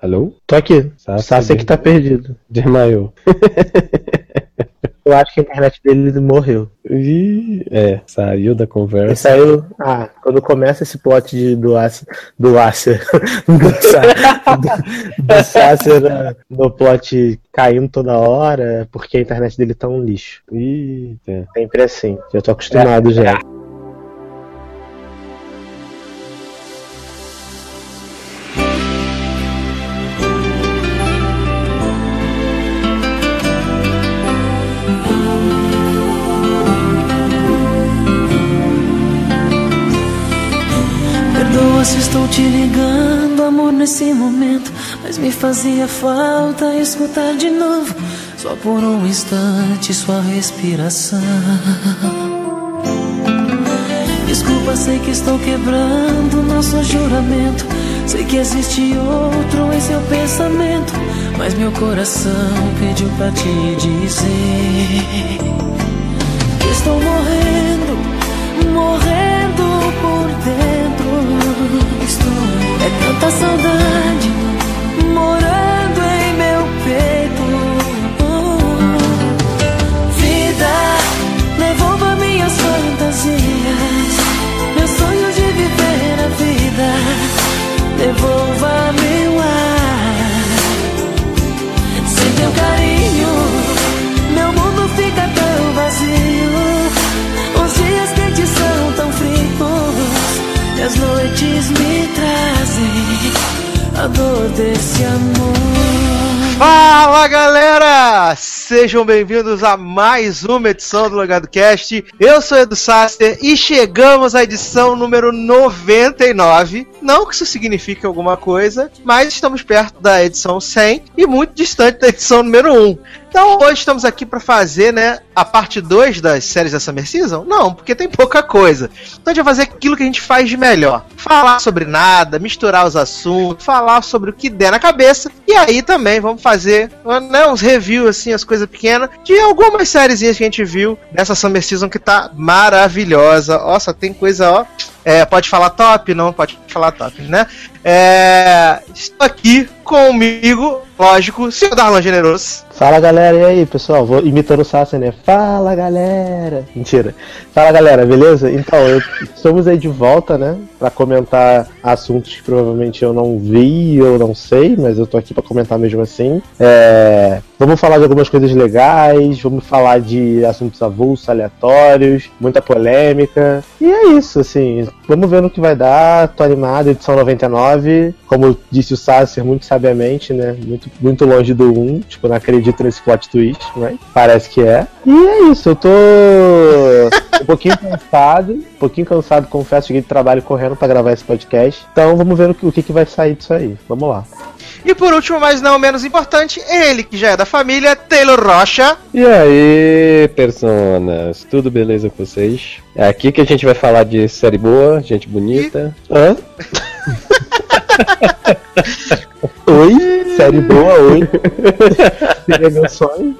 Alô? Tô aqui. Sassi, Sassi aqui tá perdido. Desmaiou. Eu acho que a internet dele morreu. Ih, é, saiu da Ele conversa. saiu. Ah, quando começa esse plot de, do Acer. Do Acer. Do, do, Sacer né, no plot caindo toda hora, é porque a internet dele tá um lixo. Eita. Sempre assim. Já tô acostumado já. Estou te ligando, amor, nesse momento. Mas me fazia falta escutar de novo, só por um instante, sua respiração. Desculpa, sei que estou quebrando nosso juramento. Sei que existe outro em seu pensamento. Mas meu coração pediu pra te dizer que estou morrendo, é tanta saudade desse amor. Fala galera! Sejam bem-vindos a mais uma edição do Logado Cast. Eu sou Edu Saster e chegamos à edição número 99. Não que isso signifique alguma coisa, mas estamos perto da edição 100 e muito distante da edição número 1. Então hoje estamos aqui para fazer, né, a parte 2 das séries da Summer Season? Não, porque tem pouca coisa. Então a gente vai fazer aquilo que a gente faz de melhor. Falar sobre nada, misturar os assuntos, falar sobre o que der na cabeça. E aí também vamos fazer né, uns reviews, assim, as coisas pequenas, de algumas séries que a gente viu nessa Summer Season que tá maravilhosa. Só tem coisa, ó. É, pode falar top? Não pode falar top, né? É, estou aqui comigo, lógico, senhor Darlan Generoso. Fala galera, e aí pessoal? Vou imitando o Sassi, né? Fala galera! Mentira. Fala galera, beleza? Então, eu, estamos aí de volta, né? Pra comentar assuntos que provavelmente eu não vi ou não sei, mas eu tô aqui pra comentar mesmo assim. É, vamos falar de algumas coisas legais, vamos falar de assuntos avulsos, aleatórios, muita polêmica. E é isso, assim. Vamos ver no que vai dar. Tô animado, edição 99. Como disse o Sasser muito sabiamente, né? Muito, muito longe do 1. Tipo, não acredito nesse plot twist, mas parece que é. E é isso, eu tô um pouquinho cansado. Um pouquinho cansado, confesso. Cheguei de trabalho correndo pra gravar esse podcast. Então vamos ver o que, o que, vai sair disso aí. Vamos lá. E por último, mas não menos importante, ele que já é da família, Taylor Rocha. E aí, personas? Tudo beleza com vocês? É aqui que a gente vai falar de série boa, gente bonita. Hã? oi? Série boa, oi? Seria meu sonho.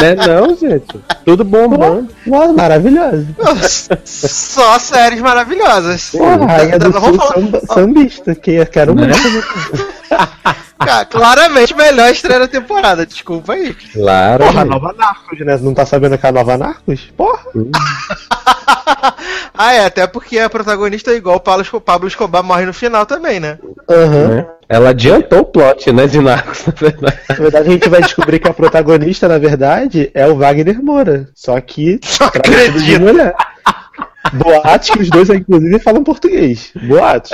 Né não, gente? Tudo bom, bom. Nossa, maravilhoso. Só séries maravilhosas. Porra, Rainha do Não Sul vou falar- samba, sambista, que eu quero muito. Cara, claramente melhor estreia da temporada, desculpa aí. Claro. Porra, a nova Narcos, né? Não tá sabendo que é a nova Narcos? Porra. ah, é, até porque a protagonista é igual o Pablo Esco- Pablo Escobar morre no final também, né? Aham. Né? Ela adiantou o plot, né, de Narcos, na verdade. Na verdade, a gente vai descobrir que a protagonista, na verdade, é o Wagner Moura. Só que Só de acredito. mulher. Boatos que os dois, inclusive, falam português. Boatos.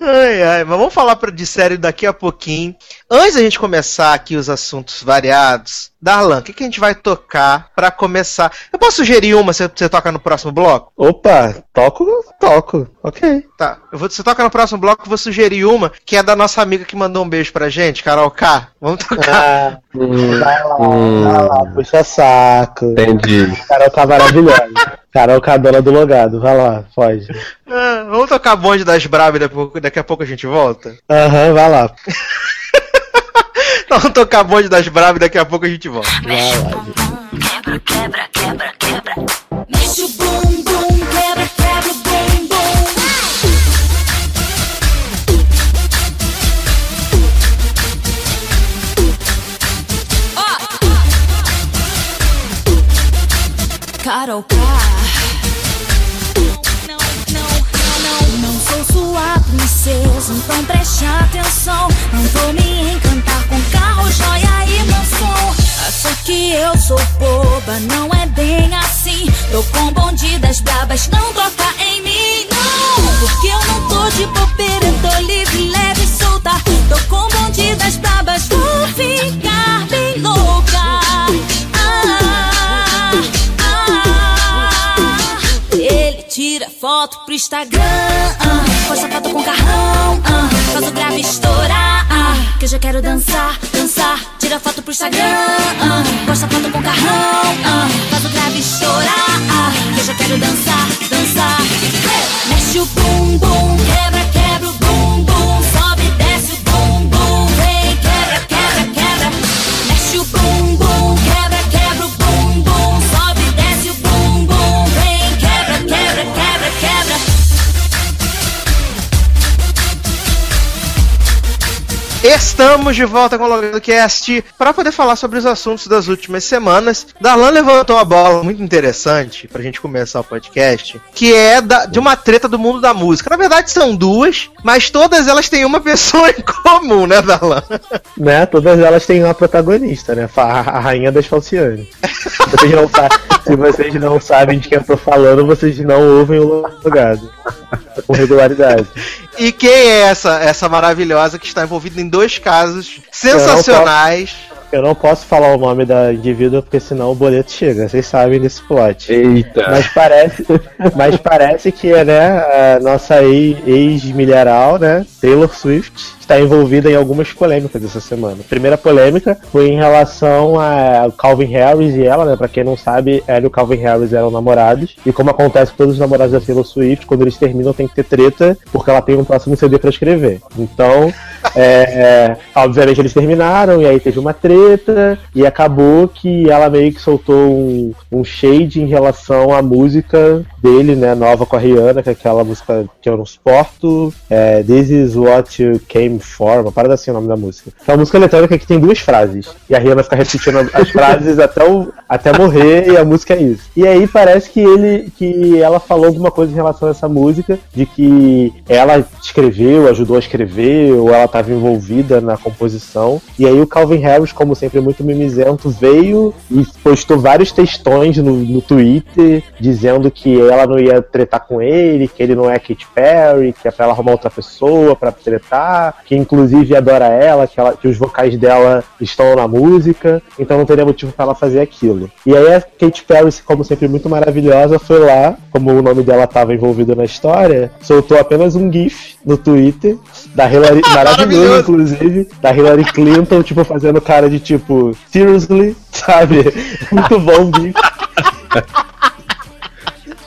Ai, ai, mas vamos falar de série daqui a pouquinho. Antes da gente começar aqui os assuntos variados, Darlan, o que, que a gente vai tocar pra começar? Eu posso sugerir uma, você, você toca no próximo bloco? Opa, toco, toco. Ok. Tá, eu vou, você toca no próximo bloco, eu vou sugerir uma que é da nossa amiga que mandou um beijo pra gente, Carol K. Vamos tocar. Ah, Hum, vai lá, hum, vai lá, puxa saco. entendi. Carol tá maravilhosa. Carol tá dona do logado. Vai lá, pode. Ah, vamos tocar bonde das Bravas daqui a pouco, daqui a pouco a gente volta? Aham, vai lá. Vamos tocar bonde das bravas e daqui a pouco a gente volta. Mexe o bumbum, quebra, quebra, quebra, quebra. Mexe o bumbum, quebra, quebra o bumbum. Carol. Então preste atenção. Não vou me encantar com carro, joia e mansão. Acha que eu sou boba, não é bem assim. Tô com bonde das brabas, não toca em mim, não. Porque eu não tô de bobeira, tô livre, leve e solta. Tô com bonde das brabas, vou ficar pro Instagram, ah, posta foto com carrão, ah, faz o grave estourar, ah, que eu já quero dançar, dançar, tira foto pro Instagram, ah, posta foto com carrão, faz o grave estourar, que eu já quero dançar, dançar. Mexe o bumbum, Estamos de volta com o Logado Cast para poder falar sobre os assuntos das últimas semanas. Darlan levantou uma bola muito interessante pra gente começar o podcast, que é da- de uma treta do mundo da música. Na verdade são duas, mas todas elas têm uma pessoa em comum, né, Darlan? Né? Todas elas têm uma protagonista, né? A rainha das falcianes. Se vocês não, se vocês não sabem de quem eu tô falando, vocês não ouvem o logado. Com regularidade. E quem é essa essa maravilhosa que está envolvida em dois casos sensacionais? Eu não posso falar o nome da indivídua porque senão o boleto chega. Vocês sabem desse plot. Eita. Mas parece, mas parece que né, a nossa ex- ex-milharal, né, Taylor Swift, está envolvida em algumas polêmicas essa semana. A primeira polêmica foi em relação a Calvin Harris e ela, né, para quem não sabe, ela e o Calvin Harris eram namorados. E como acontece com todos os namorados da Taylor Swift, quando eles terminam tem que ter treta, porque ela tem um próximo CD para escrever. Então, é, é, obviamente eles terminaram e aí teve uma treta e acabou que ela meio que soltou um, um shade em relação à música dele, né, nova com a Rihanna, que é aquela música que eu não suporto, é, This is what you came for, uma parada assim o nome da música. É uma música eletrônica que tem duas frases e a Rihanna fica repetindo as frases até, o, até morrer e a música é isso. E aí parece que ele, que ela falou alguma coisa em relação a essa música, de que ela escreveu, ajudou a escrever, ou ela estava envolvida na composição. E aí o Calvin Harris, como sempre muito mimizento, veio e postou vários textões no, no Twitter dizendo que ela não ia tretar com ele, que ele não é Katy Perry, que é pra ela arrumar outra pessoa pra tretar, que inclusive adora ela, que, ela, que os vocais dela estão na música, então não teria motivo pra ela fazer aquilo. E aí a Katy Perry, como sempre muito maravilhosa, foi lá, como o nome dela estava envolvido na história, soltou apenas um GIF no Twitter da Hillary, maravilhoso Maravilhoso. inclusive, da Hillary Clinton, tipo, fazendo cara de tipo, seriously, sabe? Muito bom o GIF.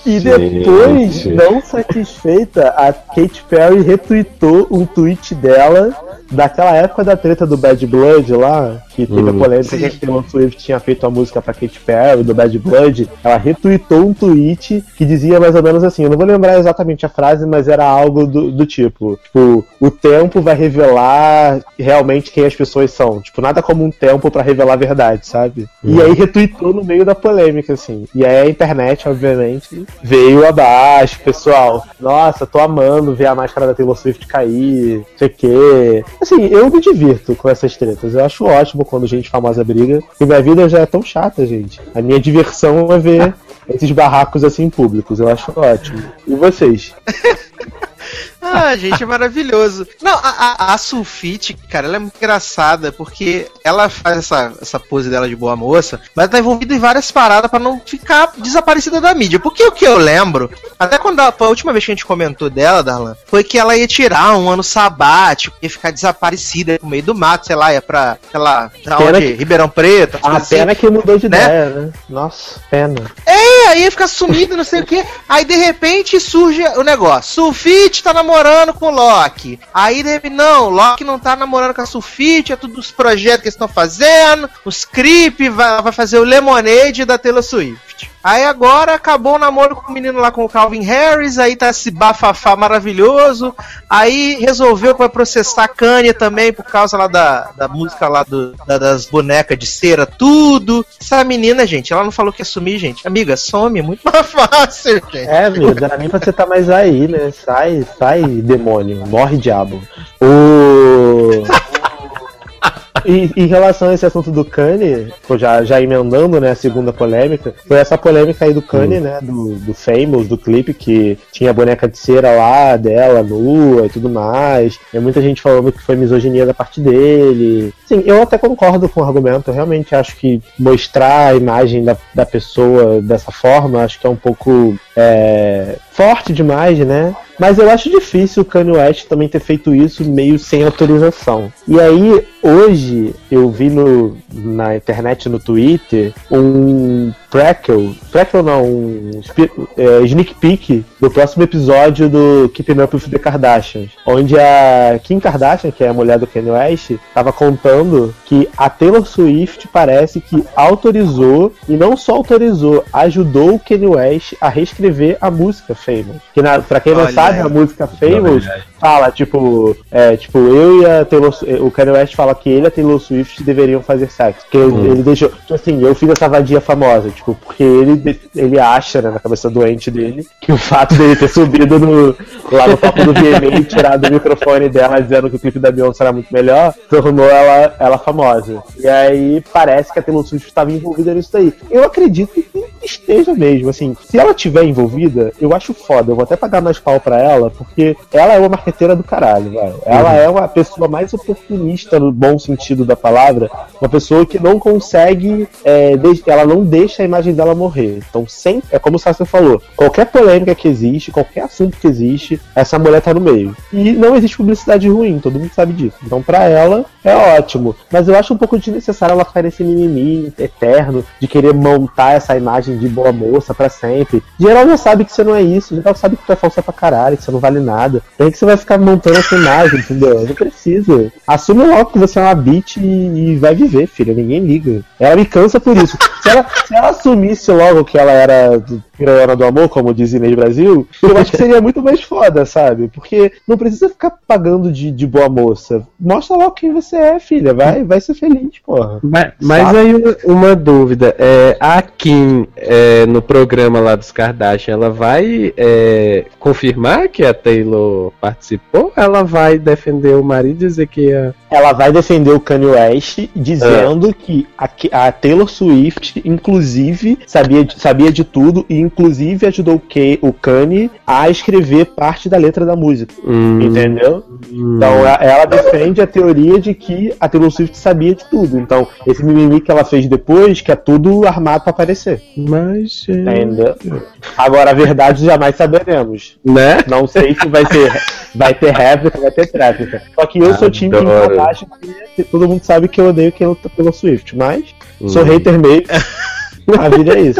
E depois, Gente. não satisfeita, a Katy Perry retweetou um tweet dela daquela época da treta do Bad Blood lá, que teve a Hum. polêmica que Taylor Swift tinha feito a música pra Katy Perry, do Bad Blood. Ela retweetou um tweet que dizia mais ou menos assim, eu não vou lembrar exatamente a frase, mas era algo do, do tipo, tipo, o tempo vai revelar realmente quem as pessoas são. Tipo, nada como um tempo pra revelar a verdade, sabe? E aí retweetou no meio da polêmica, assim. E aí a internet, obviamente, veio abaixo, pessoal. Nossa, tô amando ver a máscara da Taylor Swift cair, não sei o quê. Assim, eu me divirto com essas tretas. Eu acho ótimo quando gente famosa briga. E minha vida já é tão chata, gente. A minha diversão é ver esses barracos assim públicos. Eu acho ótimo. E vocês? Ah, gente, é maravilhoso. Não, a, a, a Sulfite, cara, ela é muito engraçada, porque ela faz essa, essa pose dela de boa moça, mas tá envolvida em várias paradas pra não ficar desaparecida da mídia. Porque o que eu lembro, até quando a, a última vez que a gente comentou dela, Darlan, foi que ela ia tirar um ano sabático, ia ficar desaparecida no meio do mato, sei lá, ia pra, sei lá, pra onde? que- Ribeirão Preto, A assim. pena que mudou de né? ideia, né? Nossa, pena. É, aí ia ficar sumido, não sei o que. Aí de repente surge o negócio. Sulfite tá namorando com o Loki. Aí repente, não, Loki não tá namorando com a Sulfite, é tudo os projetos que eles estão fazendo. Os creep vai, vai fazer o Lemonade da Taylor Swift. Aí agora acabou o namoro com o menino lá com o Calvin Harris, aí tá esse bafafá maravilhoso. Aí resolveu que vai processar a Kanye também por causa lá da, da música lá do, da, das bonecas de cera, tudo. Essa menina, gente, ela não falou que ia sumir, gente. Amiga, some, é muito mais fácil, gente. É, amigo, era nem pra você tá mais aí, né? Sai, sai, demônio, morre diabo. O. E em relação a esse assunto do Kanye, já, já emendando né, a segunda polêmica, foi essa polêmica aí do Kanye, hum. né? Do, do Famous, do clipe, que tinha a boneca de cera lá dela, nua e tudo mais. E muita gente falando que foi misoginia da parte dele. Sim, eu até concordo com o argumento. Eu realmente acho que mostrar a imagem da, da pessoa dessa forma, acho que é um pouco é, forte demais, né? Mas eu acho difícil o Kanye West também ter feito isso meio sem autorização. E aí, hoje, eu vi no, na internet, no Twitter, um prequel, prequel não, um é, sneak peek do próximo episódio do Keeping Up with the Kardashians, onde a Kim Kardashian, que é a mulher do Kanye West, estava contando que a Taylor Swift parece que autorizou, e não só autorizou, ajudou o Kanye West a reescrever a música Famous. Que na, pra quem não Olha sabe, a música Famous fala, tipo, é, tipo, eu e a Taylor o Kanye West fala que ele e a Taylor Swift deveriam fazer sexo. Que hum. ele deixou, tipo assim, eu fiz essa vadia famosa, tipo, porque ele, ele acha, né, na cabeça doente dele, que o fato dele ter subido no, lá no papo do VMA e tirado o microfone dela dizendo que o clipe da Beyoncé era muito melhor, tornou ela, ela famosa. E aí parece que a Taylor Swift estava envolvida nisso daí. Eu acredito que esteja mesmo, assim, se ela tiver envolvida, eu acho foda, eu vou até pagar mais pau pra ela, porque ela é uma marqueteira do caralho, velho. Ela uhum. é uma pessoa mais oportunista no bom sentido da palavra, uma pessoa que não consegue, é, ela não deixa a imagem dela morrer. Então, sempre, é como o Sasha falou, qualquer polêmica que existe, qualquer assunto que existe, essa mulher tá no meio. E não existe publicidade ruim, todo mundo sabe disso. Então, pra ela, é ótimo. Mas eu acho um pouco desnecessário ela ficar nesse mimimi eterno de querer montar essa imagem de boa moça para sempre. Geral já sabe que você não é isso, geral sabe que tu é falsa pra caralho, que você não vale nada. Tem que você vai ficar montando essa imagem, entendeu? Não precisa. Assume logo que você é uma bitch e, vai viver, filha. Ninguém liga. Ela me cansa por isso. Se ela, se ela assumisse logo que ela era Piranha do Amor, como diz Inês Brasil, eu acho que seria muito mais foda, sabe? Porque não precisa ficar pagando de, de boa moça. Mostra logo quem você é, filha. Vai, vai ser feliz, porra. Mas, mas aí uma, uma, dúvida. É, a Kim, é, no programa lá dos Kardashian, ela vai é, confirmar que a Taylor participou? Ela vai defender o marido e dizer que a... Ela vai defender o Kanye West dizendo ah. que a, a Taylor Swift, inclusive, sabia, sabia de tudo e inclusive ajudou o, o Kanye a escrever parte da letra da música. Hum. Entendeu? Hum. Então ela defende a teoria de que a Taylor Swift sabia de tudo. Então, esse mimimi que ela fez depois, que é tudo armado para aparecer. Mas. É, Entendeu? Agora, a verdade jamais saberemos. Né? Não sei se vai ser. Vai ter réplica, vai ter tréplica. Só que eu sou time de Kardashian, todo mundo sabe que eu odeio quem luta pelo Swift, mas hum. sou hater meio. A vida é isso.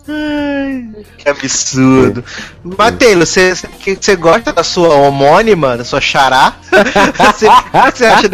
Ai, que absurdo. Mas Taylor, você, você gosta da sua homônima, da sua xará? Você, o que você acha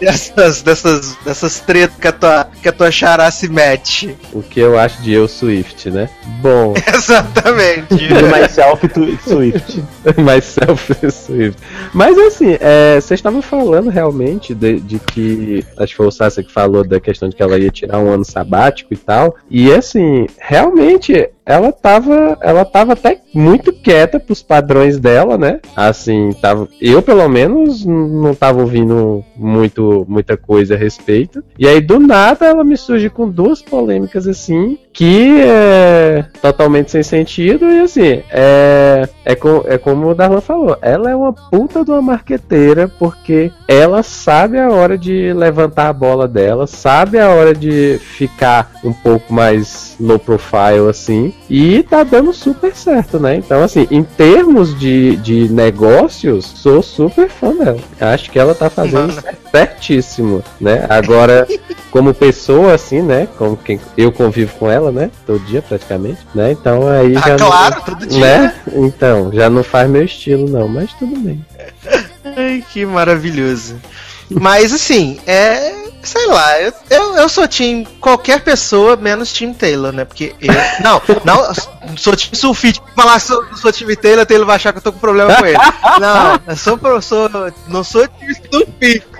dessas, dessas, dessas tretas que a, tua, que a tua xará se mete? O que eu acho de eu Swift, né? Bom. Exatamente. Do myself to Swift. myself Swift. Mas assim, é, vocês estavam falando realmente de, de, que. Acho que foi o Sasha que falou da questão de que ela ia tirar um ano sabático e tal. E assim, realmente ela tava, ela tava até muito quieta pros padrões dela, né? Assim, tava, eu pelo menos não tava ouvindo muito, muita coisa a respeito. E aí do nada ela me surge com duas polêmicas assim, que é totalmente sem sentido e assim, é, é, é como o Darlan falou, ela é uma puta de uma marqueteira porque ela sabe a hora de levantar a bola dela, sabe a hora de ficar um pouco mais low profile assim, e tá dando super certo, né? Então, assim, em termos de, de negócios, sou super fã dela. Acho que ela tá fazendo Mano. Certíssimo, né? Agora, como pessoa, assim, né? Como quem eu convivo com ela, né? Todo dia praticamente, né? Então aí ah, já. Claro, não, todo dia. Né? Então, já não faz meu estilo, não, mas tudo bem. Ai, que maravilhoso. Mas assim, é sei lá, eu, eu, eu sou Team qualquer pessoa, menos Team Taylor, né? Porque eu. Não, não, sou Team Sulfite. Falar sou, sou Team Taylor, Taylor vai achar que eu tô com problema com ele. Não, eu sou, sou não sou Team Sulfite.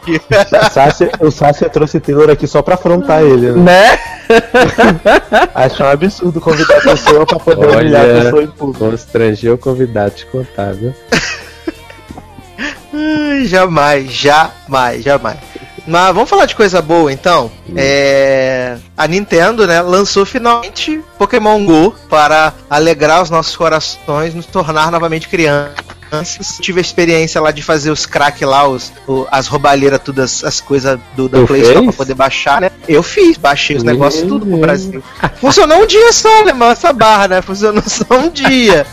O Sácia trouxe Taylor aqui só pra afrontar ele, né? Né? Acho um absurdo convidar a pessoa pra poder humilhar a pessoa em público. Constranger o convidado de contar, viu? Ai, jamais, jamais, jamais. Mas vamos falar de coisa boa então. É... A Nintendo, né, lançou finalmente Pokémon Go para alegrar os nossos corações, nos tornar novamente crianças. Tive a experiência lá de fazer os crack lá, os, o- as roubalheiras, todas as coisas do, da Play Store pra poder baixar, né? Eu fiz, baixei os negócios tudo pro. Brasil. Funcionou um dia só, alemão, essa barra, né? Funcionou só um dia.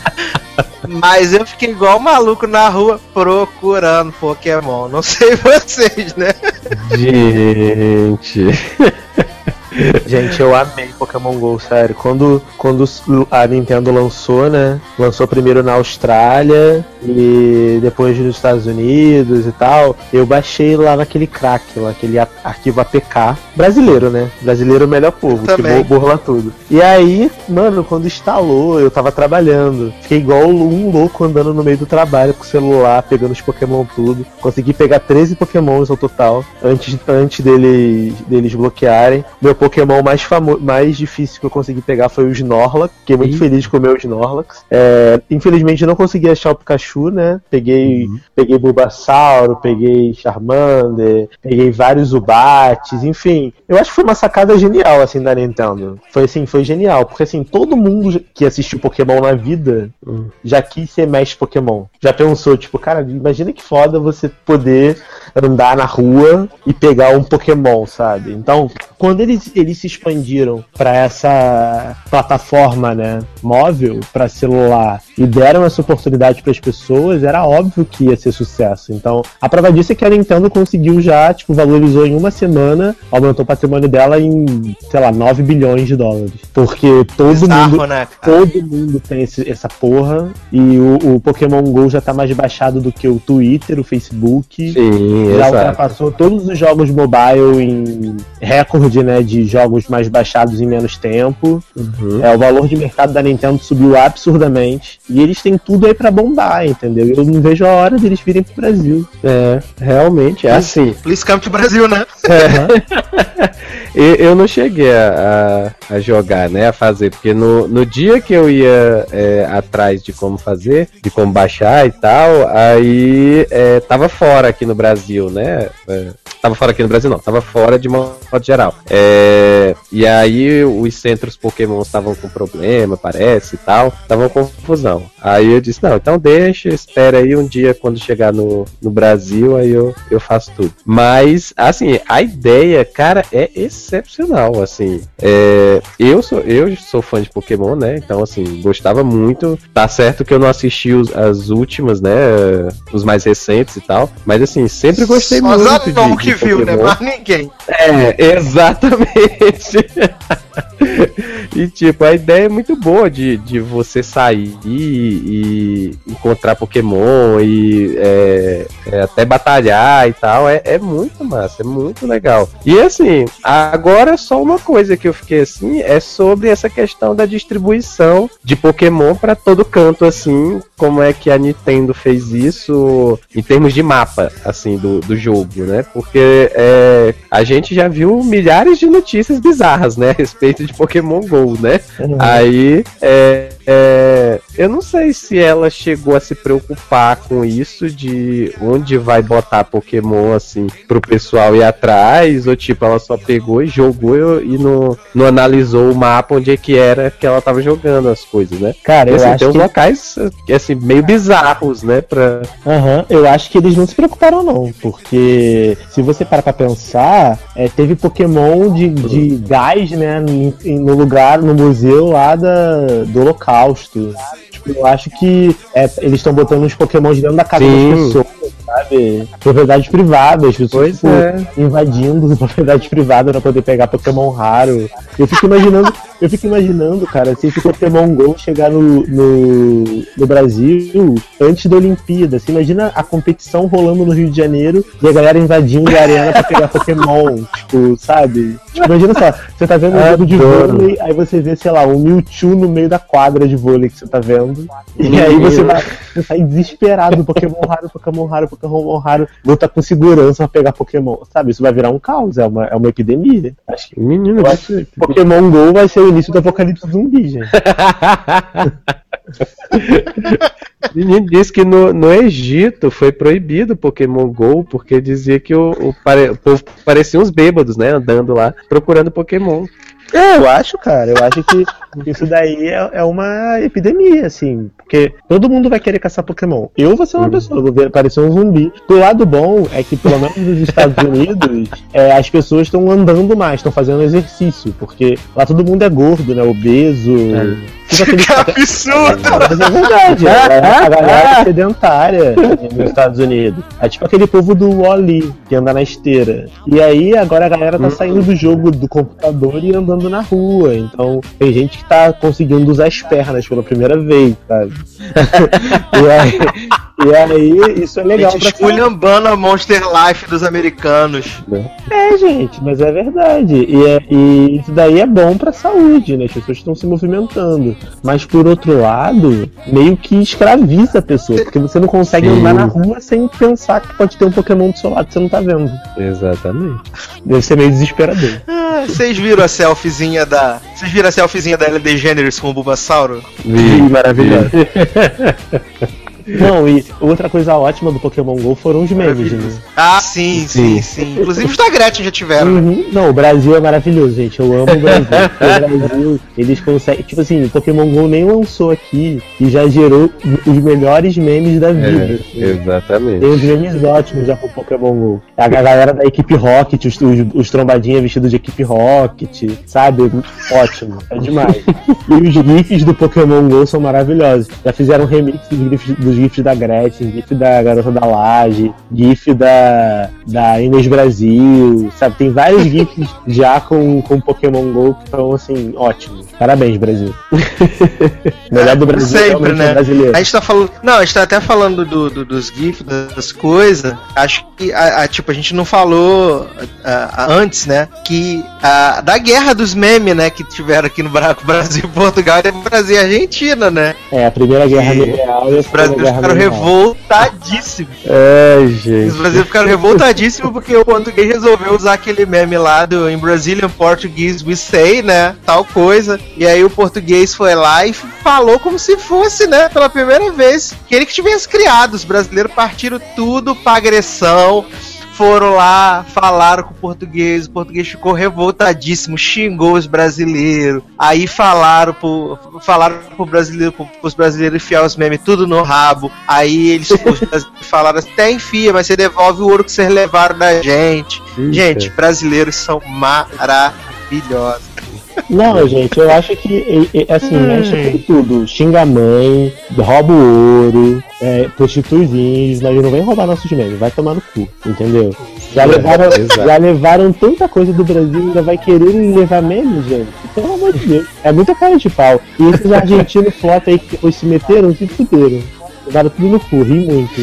Mas eu fiquei igual maluco na rua procurando Pokémon. Não sei vocês, né? Gente. Gente, eu amei Pokémon GO, sério. Quando, quando a Nintendo lançou, né? Lançou primeiro na Austrália e depois nos Estados Unidos e tal. Eu baixei lá naquele crack, lá, aquele arquivo APK. Brasileiro, né? Brasileiro é o melhor povo, que Também. bo- burla tudo. E aí, mano, quando instalou, eu tava trabalhando. Fiquei igual um louco andando no meio do trabalho com o celular, pegando os Pokémon tudo. Consegui pegar 13 Pokémons ao total, antes, antes deles, deles bloquearem. Meu Pokémon mais famoso, mais difícil que eu consegui pegar foi o Snorlax. Fiquei muito Ih. feliz com o meu Snorlax. É, infelizmente eu não consegui achar o Pikachu, né? Peguei, peguei Bulbasauro, peguei Charmander, peguei vários Zubates, enfim. Eu acho que foi uma sacada genial, assim, da Nintendo. Foi assim, foi genial. Porque assim, todo mundo que assistiu Pokémon na vida Hum. já quis ser mestre Pokémon. Já pensou, tipo, cara, imagina que foda você poder andar na rua e pegar um Pokémon, sabe? Então, quando eles, eles se expandiram para essa plataforma, né, móvel, para celular, e deram essa oportunidade para as pessoas, era óbvio que ia ser sucesso. Então, a prova disso é que a Nintendo conseguiu já, tipo, valorizou em uma semana, aumentou o patrimônio dela em, sei lá, 9 bilhões de dólares. Porque todo Bizarro, mundo né? Todo mundo tem esse- essa porra. E o, o Pokémon GO já tá mais baixado do que o Twitter, o Facebook. Sim, já exato. ultrapassou todos os jogos mobile em recorde, né? De jogos mais baixados em menos tempo. Uhum. É, o valor de mercado da Nintendo subiu absurdamente. E eles têm tudo aí pra bombar, entendeu? Eu não vejo a hora deles virem pro Brasil. É, realmente, é assim. Please come to Brasil, né? Eu, eu não cheguei a, a- a jogar, né? A fazer, porque no, no dia que eu ia é, atrás de como fazer, de como baixar e tal, aí é, tava fora aqui no Brasil, né? É, tava fora aqui no Brasil, não, tava fora de modo geral. É, e aí os centros Pokémon estavam com problema, parece e tal, estavam com confusão. Aí eu disse: não, então deixa, espera aí um dia quando chegar no, no Brasil, aí eu, eu faço tudo. Mas, assim, a ideia, cara, é excepcional, assim. É, eu, sou, eu sou fã de Pokémon, né? Então, assim, gostava muito. Tá certo que eu não assisti os- as últimas, né? Os mais recentes e tal. Mas, assim, sempre gostei Só muito. De, que de viu, né? Mas ninguém. É, exatamente. e tipo, a ideia é muito boa de, de você sair e, e encontrar Pokémon e é, é, até batalhar e tal. É, é muito massa, é muito legal. E assim, agora só uma coisa que eu fiquei assim é sobre essa questão da distribuição de Pokémon para todo canto, assim, como é que a Nintendo fez isso em termos de mapa, assim, do, do jogo, né? Porque é, a gente já viu milhares de notícias bizarras, né, respeito de Pokémon GO, né? Aí, é, é, eu não sei se ela chegou a se preocupar com isso, de onde vai botar Pokémon, assim, pro pessoal ir atrás, ou tipo, ela só pegou e jogou e não, não analisou o mapa onde é que era que ela tava jogando as coisas, né? Cara, eu assim, acho tem uns que locais, assim, meio bizarros, né, pra... Aham, eu acho que eles não se preocuparam não, porque se você parar pra pensar, é, teve Pokémon de, de gás, né, no lugar, no museu lá da, do Holocausto. Tipo, eu acho que é, eles estão botando os Pokémon dentro da casa Sim. das pessoas, sabe? Propriedades privadas, pessoas, Pois tipo, é. invadindo propriedades privadas pra poder pegar Pokémon raro. Eu fico imaginando eu fico imaginando, cara, se esse Pokémon GO chegar no, no, no Brasil antes da Olimpíada. Você imagina a competição rolando no Rio de Janeiro e a galera invadindo a arena pra pegar Pokémon, tipo, sabe? Tipo, imagina só, você tá vendo um jogo de vôlei, aí você vê, sei lá, um Mewtwo no meio da quadra de vôlei que você tá vendo. E aí você vai você sai desesperado, Pokémon raro, Pokémon raro, Pokémon raro, luta com segurança pra pegar Pokémon. Sabe, isso vai virar um caos, é uma, é uma epidemia. Acho que Menino, eu acho que Pokémon GO vai ser início do apocalipse zumbi, gente. menino disse que no, no Egito foi proibido Pokémon GO porque dizia que o, o, pare- o povo parecia uns bêbados, né? Andando lá procurando Pokémon. É, eu acho, cara. Eu acho que isso daí é, é uma epidemia, assim. Porque todo mundo vai querer caçar Pokémon. Eu vou ser uma pessoa, eu vou parecer um zumbi. Do lado bom é que, pelo menos nos Estados Unidos, é, as pessoas estão andando mais, estão fazendo exercício. Porque lá todo mundo é gordo, né? Obeso. Tipo aquele- Que absurdo! É verdade, a, a galera é sedentária nos Estados Unidos. É tipo aquele povo do Wally que anda na esteira. E aí agora a galera tá saindo do jogo do computador e andando na rua. Então tem gente que tá conseguindo usar as pernas pela primeira vez, sabe? e, aí, e aí isso é legal Gente, pra esculhambando a Monster Life dos americanos. é, gente, mas é verdade. E, é- e isso daí é bom pra saúde, né? As pessoas estão se movimentando. Mas por outro lado, meio que escraviza a pessoa, porque você não consegue Sim. andar na rua sem pensar que pode ter um Pokémon do seu lado que você não tá vendo. Exatamente. Deve ser meio desesperador. Ah, Vocês viram a selfiezinha da. Vocês viram a selfiezinha da Ellen DeGeneres com o Bulbasauro? Ih, maravilhoso. Não, e outra coisa ótima do Pokémon GO foram os memes, né? Ah, sim, sim, sim. Inclusive os da Gretchen já tiveram, né? Uhum. Não, o Brasil é maravilhoso, gente. Eu amo o Brasil. O Brasil, eles conseguem. Tipo assim, o Pokémon GO nem lançou aqui e já gerou os melhores memes da vida. É, exatamente. Tem uns memes ótimos já pro Pokémon GO. A galera da equipe Rocket, os, os, os trombadinhas vestidos de equipe Rocket, sabe? Ótimo, é demais. e os GIFs do Pokémon GO são maravilhosos. Já fizeram remix dos GIFs, dos GIFs da Gretchen, GIF da Garota da Laje, GIF da, da Inês Brasil, sabe? Tem vários GIFs já com, com Pokémon GO que estão, assim, ótimos. Parabéns, Brasil. Melhor do Brasil Sempre, é né? brasileiro. A gente tá falando. Não, a gente tá até falando do, do- dos GIFs, das coisas. Acho que, a, a- tipo, a gente não falou a- antes, né? Que a, da guerra dos memes, né? Que tiveram aqui no Bra- Brasil, Portugal, e Brasil e Argentina, né? É, a Primeira Guerra Mundial e a Segunda brasileiros ficaram revoltadíssimos. Os gente. brasileiros ficaram revoltadíssimos porque o português resolveu usar aquele meme lá do em Brazilian Portuguese we say, né? Tal coisa. E aí o português foi lá e falou como se fosse, né? Pela primeira vez. Que ele que tivesse criado. Os brasileiros partiram tudo pra agressão. Foram lá, falaram com o português, o português ficou revoltadíssimo, xingou os brasileiros. Aí falaram pro, falaram pro brasileiro, pro, pros brasileiros enfiar os memes tudo no rabo. Aí eles falaram assim, até enfia, mas você devolve o ouro que vocês levaram da gente. Gente, brasileiros são maravilhosos. Não, gente, eu acho que, assim, mexe com tudo. Xinga a mãe, rouba o ouro, é, prostitui os índios, mas não vem roubar nossos memes, vai tomar no cu, entendeu? Já levaram, Exato. já levaram tanta coisa do Brasil, ainda vai querer levar memes, gente? Pelo amor de Deus. É muita cara de pau. E esses argentinos flota aí que depois se meteram, se fuderam. Levaram tudo no cu, ri muito.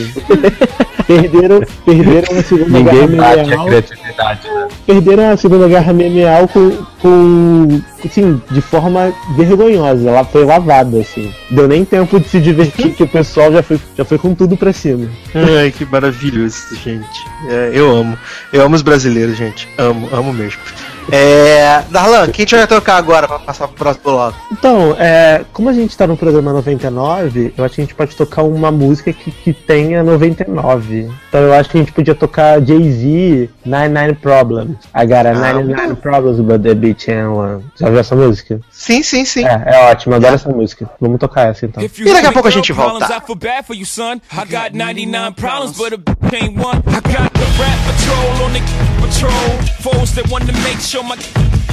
perderam, perderam a Segunda Ninguém Guerra a Mundial criatividade, né? perderam a Segunda Guerra Mundial com, com assim, de forma vergonhosa. Ela foi lavada, assim. Deu nem tempo de se divertir, que o pessoal já foi, já foi com tudo pra cima. Ai, que maravilhoso, gente. É, eu amo. Eu amo os brasileiros, gente. Amo, amo mesmo. É. Darlan, quem a gente vai tocar agora pra passar pro próximo bloco? Então, é, como a gente tá no programa 99, eu acho que a gente pode tocar uma música que, que tenha 99. Então eu acho que a gente podia tocar Jay-Z 99 Problems. I got a 99 Problems, but the bitch ain't one. Já viu essa música? Sim, sim, sim. É, é ótimo, adoro essa música. Vamos tocar essa então. E daqui a pouco a gente volta. I feel bad for you, son. I got 99 problems, but a bitch ain't one. I got the rap patrol on the patrol. Foes that want to make sure my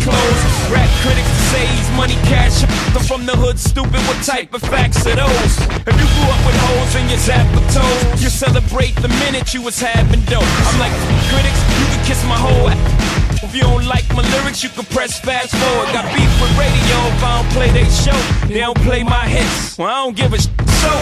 clothes. Rap critics to say he's money cash. I'm from the hood, stupid. What type of facts are those? If you grew up with holes in your zapper toes, you celebrate the minute you was having dope. I'm like, critics, you can kiss my whole ass. If you don't like my lyrics, you can press fast forward. Got beef with radio if I don't play they show. They don't play my hits. Well, I don't give a sh- so.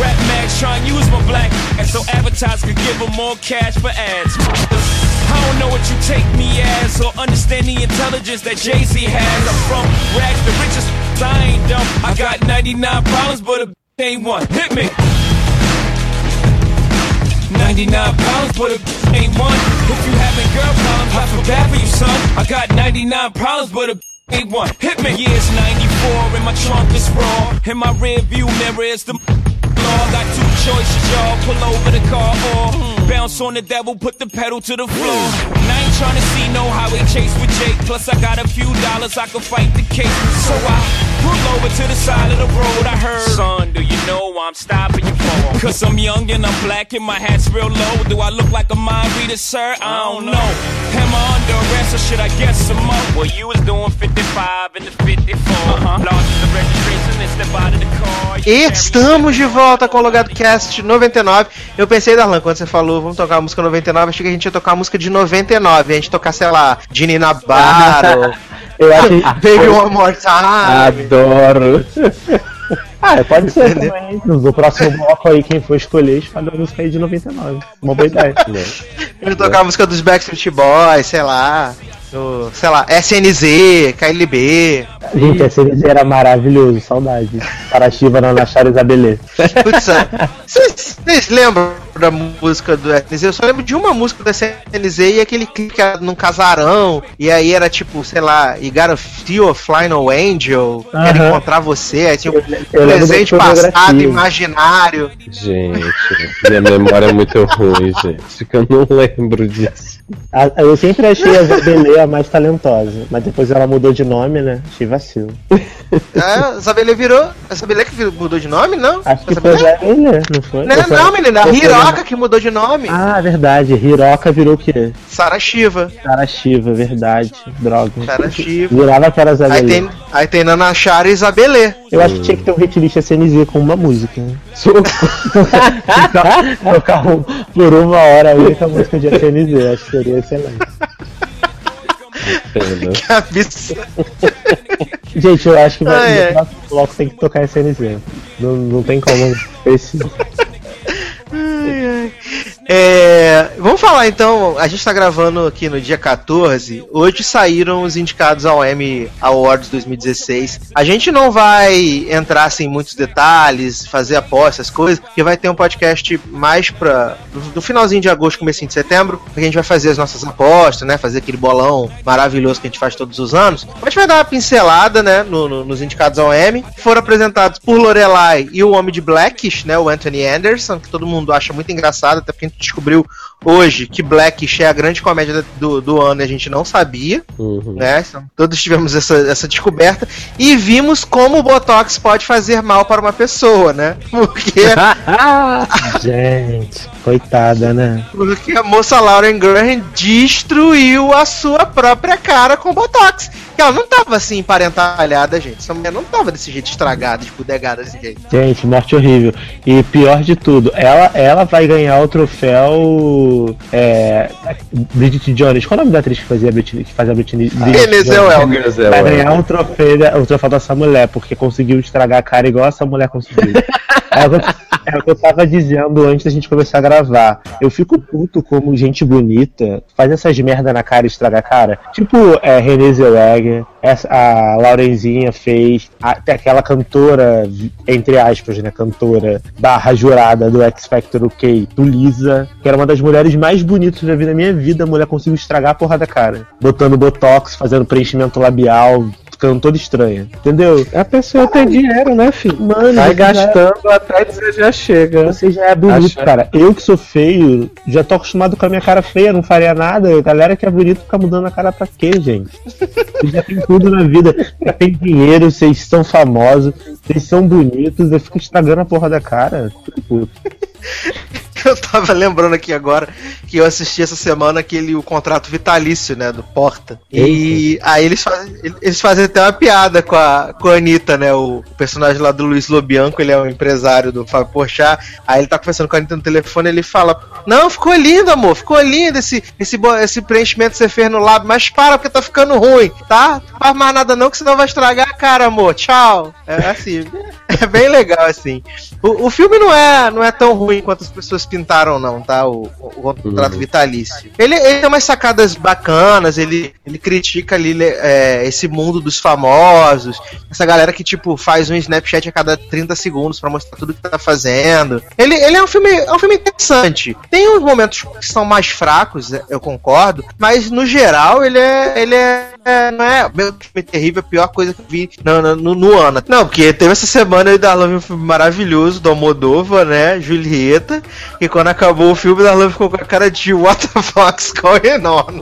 Rap mags try and use my black and so advertisers could give them more cash for ads. I don't know what you take me as or understand the intelligence that Jay-Z has. I'm from rags to riches, I ain't dumb. I got 99 problems, but a ain't one. Hit me. 99 problems, but a ain't one. If you having girl problems, I feel bad for you, son. I got 99 problems, but a ain't one. Hit me. Years 94 and my trunk is raw. In my rear view mirror is the law. Got two choices, y'all. Pull over the car or bounce on the devil, put the pedal to the floor. Trying to see no highway chase with Jake. Plus, I got a few dollars, I can fight the case. So I pull over to the side of the road. I heard, son, do you know I'm stopping you for? Cause I'm young and I'm black and my hat's real low. Do I look like a mind reader, sir? I don't know. Am I under arrest or should I guess some more? Well, you was doing 55 and the 54. Uh-huh. Lost the registration and step out of the car. E estamos de volta com o Logado Cast 99. Eu pensei, Darlan, quando você falou, vamos tocar a música 99, achei que a gente ia tocar a música de 99. A gente tocar, sei lá, Dini Nabar, Eu achei. Baby One More Time. Adoro. Ah, pode ser também. No próximo bloco aí, quem for escolher, escolhe a música aí de 99. Uma boa ideia. Eu ia tocar a música dos Backstreet Boys, sei lá. Do, sei lá, SNZ, KLB. Gente, vídeo era maravilhoso, saudade. Parachiva na Nachara Isabelê. Putz, Vocês vocês lembram da música do SNZ? Eu só lembro de uma música do SNZ e aquele clipe que era num casarão. E aí era tipo, sei lá, You Gotta Feel a Flying No Angel. Quero Aham. encontrar você. Aí tinha um eu lembro presente passado, imaginário. Gente, minha memória é muito ruim, gente. Que eu não lembro disso. Eu sempre achei a Isabelê a mais talentosa, mas depois ela mudou de nome, né? Achei vacilo. É, a Isabelê virou. A que virou- mudou de nome, não? Acho que foi a? Isabelê, não foi? Não, foi- não, menina. A Hiroka que mudou de nome. Ah, verdade. Hiroka virou o quê? Sara Shiva. Cara Shiva, verdade. Droga. Sara Shiva. Virava que era Aí tem, aí tem Nanachara e Isabelê. Eu acho que tinha que ter um hitlist SNZ com uma música. Né? Tocar um- por uma hora a única música de SNZ, acho que seria excelente. Que absurdo. Gente, eu acho que vai, Ah, é. no próximo bloco tem que tocar SNZ. Não, não tem como. Esse... É, vamos falar então, a gente tá gravando aqui no dia 14. Hoje saíram os indicados ao Emmy Awards 2016. A gente não vai entrar assim, em muitos detalhes, fazer apostas, coisas, porque vai ter um podcast mais pra. no- finalzinho de agosto, comecinho de setembro, que a gente vai fazer as nossas apostas, né? Fazer aquele bolão maravilhoso que a gente faz todos os anos. A gente vai dar uma pincelada, né? no- no- nos indicados ao Emmy. Foram apresentados por Lorelai e o Homem de Blackish, né? O Anthony Anderson, que todo mundo acha muito engraçado, até porque descobriu hoje que Blackish é a grande comédia do, do ano e a gente não sabia, Uhum. né? Todos tivemos essa, essa descoberta e vimos como o Botox pode fazer mal para uma pessoa, né? Porque, Gente, coitada, né? porque a moça Lauren Graham destruiu a sua própria cara com Botox. Que ela não tava assim emparentalhada, gente. Essa mulher não tava desse jeito estragada, esbudegada desse jeito. Gente, morte horrível. E pior de tudo, ela, ela vai ganhar o troféu. É, Bridget Jones. Qual é o nome da atriz que fazia a Britney, que faz a Britney? Mas é, Vai ué. ganhar um troféu, o troféu dessa mulher, porque conseguiu estragar a cara igual essa mulher conseguiu. eu, é o que eu tava dizendo antes da gente começar a gravar. Eu fico puto como gente bonita faz essas merda na cara e estraga a cara. Tipo, é, Renée Zellweger, essa, a Laurenzinha fez, a- tem aquela cantora, entre aspas, né, cantora barra jurada do X Factor UK, do Lisa, que era uma das mulheres mais bonitas da vida da minha vida, a mulher conseguiu estragar a porra da cara. Botando botox, fazendo preenchimento labial, ficando toda estranha. Entendeu? A pessoa tem dinheiro, né, filho? Mano, Vai você já- gastando até dizer já chega. Você já é bonito, cara. Eu que sou feio, já tô acostumado com a minha cara feia, não faria nada. A galera que é bonito fica mudando a cara pra quê, gente? Vocês já tem tudo na vida. Já tem dinheiro, vocês são famosos, vocês são bonitos, eu fico estragando a porra da cara. Fico puto. Eu tava lembrando aqui agora que eu assisti essa semana aquele o contrato vitalício, né, do Porta. E aí eles fazem, eles fazem até uma piada com a, com a Anitta, né, o personagem lá do Luiz Lobianco, ele é um empresário do Fábio Porchat. Aí ele tá conversando com a Anitta no telefone ele fala, Não, ficou lindo, amor. Ficou lindo esse, esse, esse preenchimento que você fez no lábio. Mas para, porque tá ficando ruim, tá? Não faz mais nada não, que senão vai estragar a cara, amor. Tchau. É assim. É bem legal, assim. O, o filme não é, não é tão ruim quanto as pessoas pintaram, não, tá? O, o contrato Uhum. vitalício. Ele, ele tem umas sacadas bacanas, ele, ele critica ali é, esse mundo dos famosos, essa galera que, tipo, faz um Snapchat a cada 30 segundos pra mostrar tudo que tá fazendo. Ele, ele é um filme é um filme interessante. Tem uns momentos que são mais fracos, é, eu concordo, mas no geral ele é. ele é. é, não é. Meu filme terrível, a pior coisa que eu vi no, no, no- no ano. Não, porque teve essa semana eu e Darlan um filme maravilhoso do Almodova, né? Julieta. E quando acabou o filme, Darlan ficou com a cara de What the fuck's going on?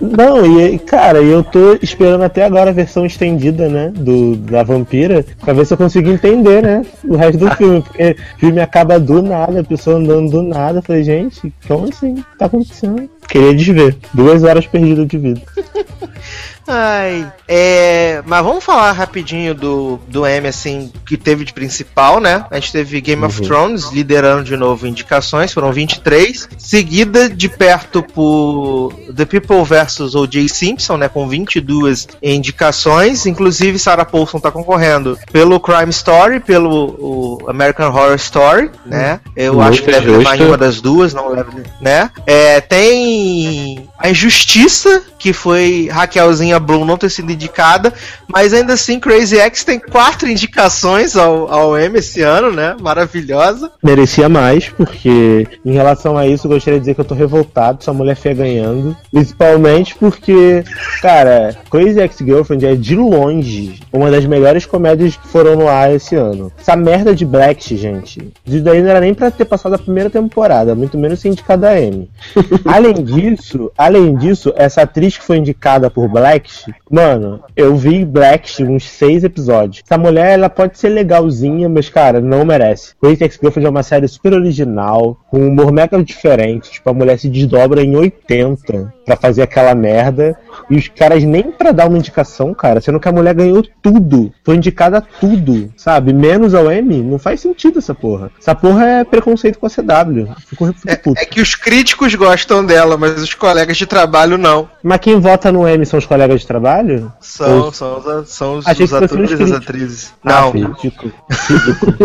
Não, e cara, eu tô esperando até agora a versão estendida, né? Do, da vampira, pra ver se eu consigo entender, né? O resto do filme. Porque o filme acaba do nada, a pessoa andando do nada. Eu falei, gente, como assim? Tá acontecendo? Queria desver. Duas horas perdidas de vida. Ai, é, mas vamos falar rapidinho do, do M, assim, que teve de principal, né? A gente teve Game of Thrones liderando de novo indicações, foram 23, seguida de perto por The People vs. O.J. Simpson, né? Com 22 indicações, inclusive Sarah Paulson tá concorrendo pelo Crime Story, pelo American Horror Story, né? Eu Muito acho que deve levar em uma das duas, não leva, né? É, tem a Injustiça, que foi Raquelzinha Bloom não ter sido indicada, mas ainda assim Crazy X tem quatro indicações ao, ao M esse ano, né? Maravilhosa. Merecia mais, porque em relação a isso gostaria de dizer que eu tô revoltado, sua mulher feia ganhando. Principalmente porque, cara, Crazy Ex-Girlfriend é de longe uma das melhores comédias que foram no ar esse ano. Essa merda de Black, gente, isso daí não era nem pra ter passado a primeira temporada, muito menos ser indicada a M. além disso, além disso, essa atriz que foi indicada por Black, mano, eu vi Black uns seis episódios. Essa mulher, ela pode ser legalzinha, mas, cara, não merece. Crazy Ex-Girlfriend é uma série super original, com um humor mega diferente. Tipo, a mulher se desdobra em 80 pra fazer aquela merda. E os caras nem pra dar uma indicação, cara, sendo que a mulher ganhou tudo. Foi indicada a tudo, sabe? Menos ao M, não faz sentido essa porra. Essa porra é preconceito com a CW. Fico, fico puto. É que os críticos gostam dela, mas os colegas de trabalho não. Mas quem vota no M são os colegas de trabalho? São, Ou- são, os, são os, os atores os e as atrizes. Ah, Não. ridículo. Ridículo.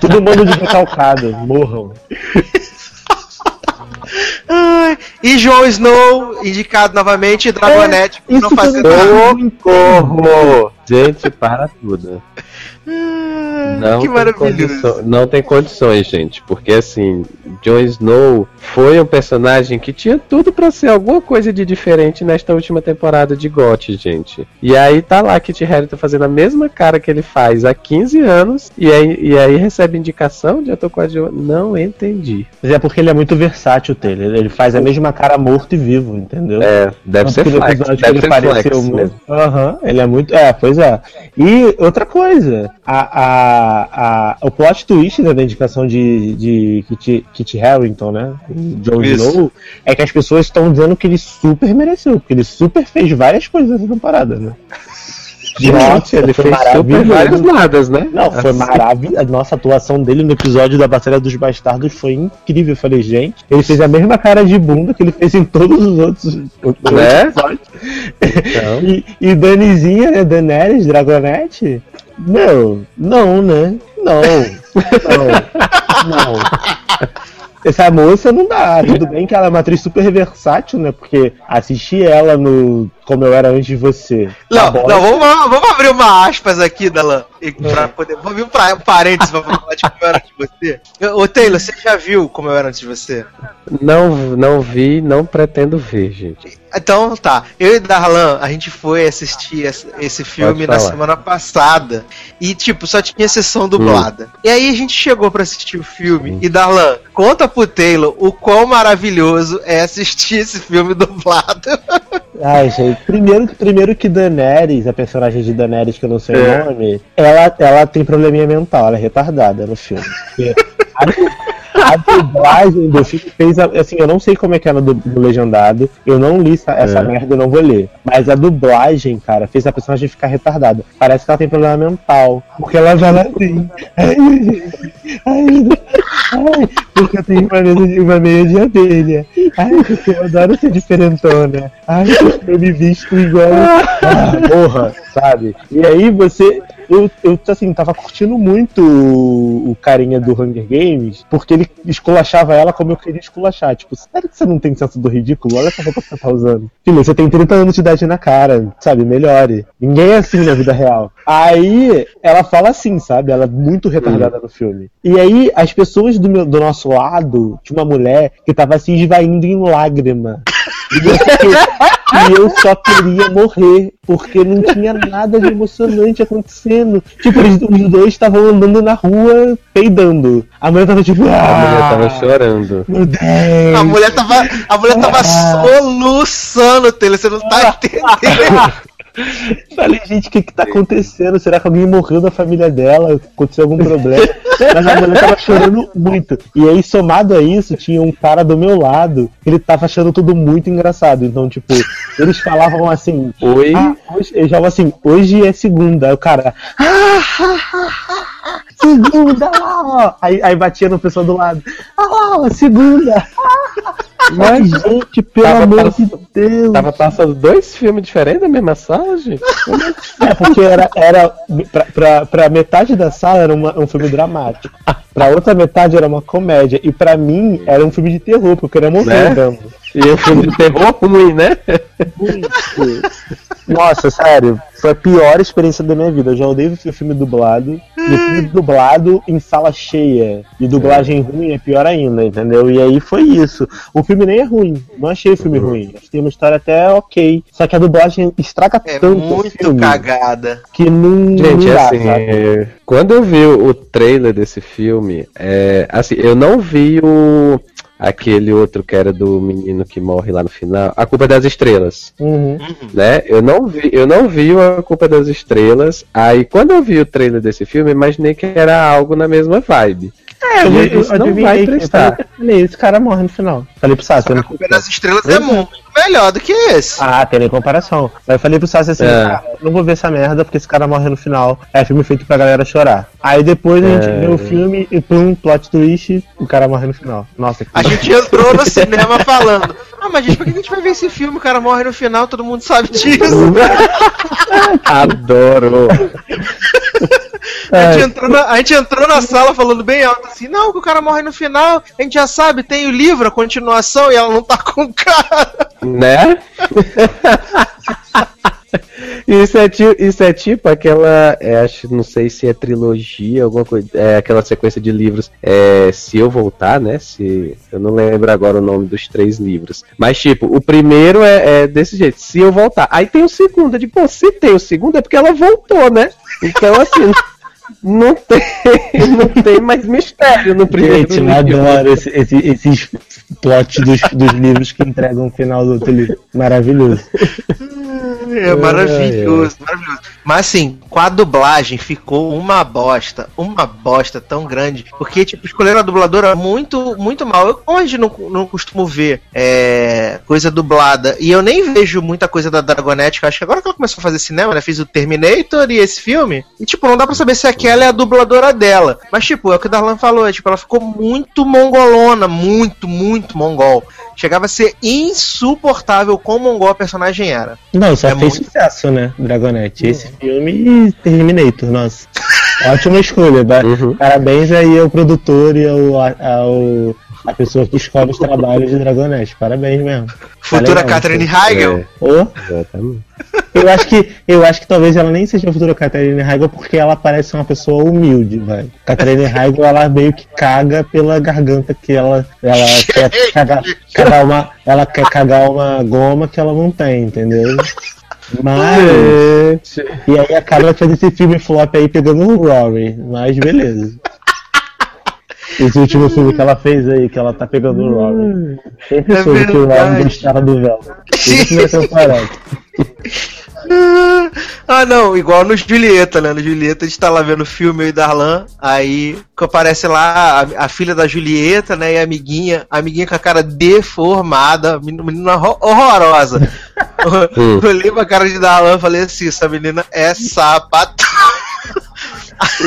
Todo mundo de recalcado, morram. E Jon Snow, indicado novamente, e Dragonette, por isso não não nada. Socorro! Gente, para tudo. Ah, Não que tem, maravilhoso. não tem condições, gente. Porque assim, Jon Snow foi um personagem que tinha tudo pra ser alguma coisa de diferente nesta última temporada de GOT, gente. E aí tá lá Kit Harington fazendo a mesma cara que ele faz há 15 anos. E aí, e aí recebe indicação de ator coadjuvante. Não entendi. Mas é porque ele é muito versátil, Taylor. Ele faz a mesma cara morto e vivo, entendeu? É, deve ser flex. Deve ele ser pareceu flex muito. mesmo. Aham, ele é muito. É, pois é. E outra coisa, a, a, a, o plot twist né, da indicação de, de Kit, Kit Harington, né? Isso. Snow, é que as pessoas estão dizendo que ele super mereceu, porque ele super fez várias coisas nessa temporada, né? Gente, ele foi fez vários nadas, né? Não, foi Assim. maravilhoso. A nossa atuação dele no episódio da Batalha dos Bastardos foi incrível. Eu falei, gente, ele fez a mesma cara de bunda que ele fez em todos os outros, outros Né? episódios. Então. E, e Danizinha, né? Daenerys, Dragonette? Não, não, né? Não, não, não. Essa moça não dá. Tudo bem que ela é uma atriz super versátil, né? Porque assisti ela no Como Eu Era Antes de Você. Não, Tá bom. não vamos, vamos abrir uma aspas aqui, Dalan. e Pra poder, vamos abrir um parênteses pra falar de como eu era antes de você. Eu- Ô, Taylor, você já viu como eu era antes de você? Não, não vi, não pretendo ver, gente. Então tá, eu e Darlan, a gente foi assistir esse, esse filme na semana passada. E, tipo, só tinha sessão dublada. E aí a gente chegou pra assistir o filme. E Darlan, conta pro Taylor o quão maravilhoso é assistir esse filme dublado. Ai, gente, primeiro, primeiro que Daenerys, a personagem de Daenerys, que eu não sei É. o nome, ela, ela tem probleminha mental, ela é retardada no filme. Porque A, a dublagem do filme fez, a- assim, eu não sei como é que é no, du- no legendado, eu não li essa, essa É. merda, eu não vou ler. Mas a dublagem, cara, fez a personagem ficar retardada. Parece que ela tem problema mental, porque ela fala assim, ai, ai, Ai, porque eu tenho uma meia, uma meia de abelha. Ai, porque eu adoro ser diferentona. Ai, eu me visto igual. Ah, porra, sabe? E aí você. Eu, eu assim, tava curtindo muito o, carinha do Hunger Games, porque ele esculachava ela como eu queria esculachar. Tipo, sério que você não tem senso do ridículo? Olha essa roupa que você tá usando. Filho, você tem 30 anos de idade na cara, sabe? Melhore. Ninguém é assim na vida real. Aí ela fala assim, sabe? Ela é muito retardada no filme. E aí as pessoas do, meu, do nosso lado, tinha uma mulher que tava se esvaindo em lágrima. E eu, só queria morrer, porque não tinha nada de emocionante acontecendo. Tipo, eles, os dois estavam andando na rua peidando. A mulher tava tipo. A mulher "Ah, tava chorando. Meu Deus! A mulher tava, a mulher tava soluçando, Taylor, você não tá entendendo. Falei, gente, o que que tá acontecendo? Será que alguém morreu da família dela? Aconteceu algum problema? Mas a mulher tava chorando muito. E aí, somado a isso, tinha um cara do meu lado ele tava achando tudo muito engraçado. Então, tipo, eles falavam assim. Oi? Ah, hoje, eles falavam assim, hoje é segunda. Aí o cara. "Ah, ah, ah, ah, segunda! ó." Aí, aí batia no pessoal do lado. Ah, segunda! Mas, gente, pelo Tava amor pass- de Deus! Tava passando dois filmes diferentes na mesma sala, gente? É, porque era, era pra, pra, pra metade da sala era uma- um filme dramático. Pra outra metade era uma comédia. E pra mim era um filme de terror, porque eu queria morrer Né? E o filme de terror ruim, né? Nossa, sério, foi a pior experiência da minha vida. Eu já odeio ver filme dublado. E filme dublado em sala cheia. E dublagem ruim é pior ainda, entendeu? E aí foi isso. O filme nem é ruim. Não achei o filme ruim. Acho que tem uma história até ok. Só que a dublagem estraga É tanto o muito filme cagada. que não, Gente, não dá, assim, sabe? é, quando eu vi o trailer desse filme, é, assim, eu não vi o aquele outro que era do menino que morre lá no final, A Culpa é das Estrelas, Uhum. né? Eu não vi, eu não vi A Culpa é das Estrelas. Aí quando eu vi o trailer desse filme, eu imaginei que era algo na mesma vibe. É, eu- eu, eu- adivinhei. Eu falei, esse cara morre no final. Falei pro Sassi, A não Culpa das Estrelas é é. muito melhor do que esse. Ah, tem nem comparação. Aí eu falei pro Sassi assim, É. cara, não vou ver essa merda porque esse cara morre no final. É filme feito pra galera chorar. Aí depois a gente É. vê o filme e pum, plot twist, o cara morre no final. Nossa, que A gente entrou no cinema falando. Ah, mas gente, por que a gente vai ver esse filme? O cara morre no final, todo mundo sabe disso. Adoro. A gente, entrou na, a gente entrou na sala falando bem alto assim, não, que o cara morre no final, a gente já sabe, tem o livro, a continuação, e ela não tá com o cara. Né? Isso é, ti- isso é tipo aquela. é, acho, não sei se é trilogia, alguma coisa. É aquela sequência de livros. É, se eu voltar, né? Se. Eu não lembro agora o nome dos três livros. Mas, tipo, o primeiro é, é desse jeito. Se eu voltar. Aí tem o segundo. Eu digo, pô, se tem o segundo é porque ela voltou, né? Então, assim. Não tem, não tem mais mistério no primeiro Gente, eu livro. adoro esse, esse, esses plots dos, dos livros que entregam o final do outro livro. Maravilhoso. É maravilhoso, maravilhoso. Mas assim, com a dublagem ficou uma bosta, uma bosta tão grande. Porque, tipo, escolheram a dubladora muito, muito mal. Eu hoje não, não costumo ver é, coisa dublada. E eu nem vejo muita coisa da Dragonette, que acho que agora que ela começou a fazer cinema, né? Fez o Terminator e esse filme. E, tipo, não dá pra saber se aquela é a dubladora dela. Mas, tipo, é o que o Darlan falou, é, tipo, ela ficou muito mongolona, muito, muito mongol. Chegava a ser insuportável quão mongol a personagem era. Não, só É fez muito- sucesso, né? Dragonette. Esse filme e Terminator, nossa. Ótima escolha. Uhum. Parabéns aí ao produtor e ao, ao a pessoa que escolhe os trabalhos de Dragonette. Parabéns mesmo. Futura Catherine. Heigl. É, exatamente. eu acho que eu acho que talvez ela nem seja a futura Catherine Heigl porque ela parece uma pessoa humilde, velho. Catherine Heigl ela meio que caga pela garganta que ela ela quer cagar, cagar uma ela quer cagar uma goma que ela não tem, entendeu? Mas Gente. e aí acaba fazendo esse filme flop aí pegando o Rory, mas beleza. Esse último filme que ela fez aí, que ela tá pegando o Rory. Sempre É soube que o verdade. gostava do véu. Isso temporada. Ah, não, igual no Julieta, né? No Julieta a gente tá lá vendo o filme eu e Darlan, aí que aparece lá a, a filha da Julieta, né? E a amiguinha, a amiguinha com a cara deformada, menina, menina horror- horrorosa. Hum. Eu olhei pra cara de Darlan e falei assim: essa menina é sapatão.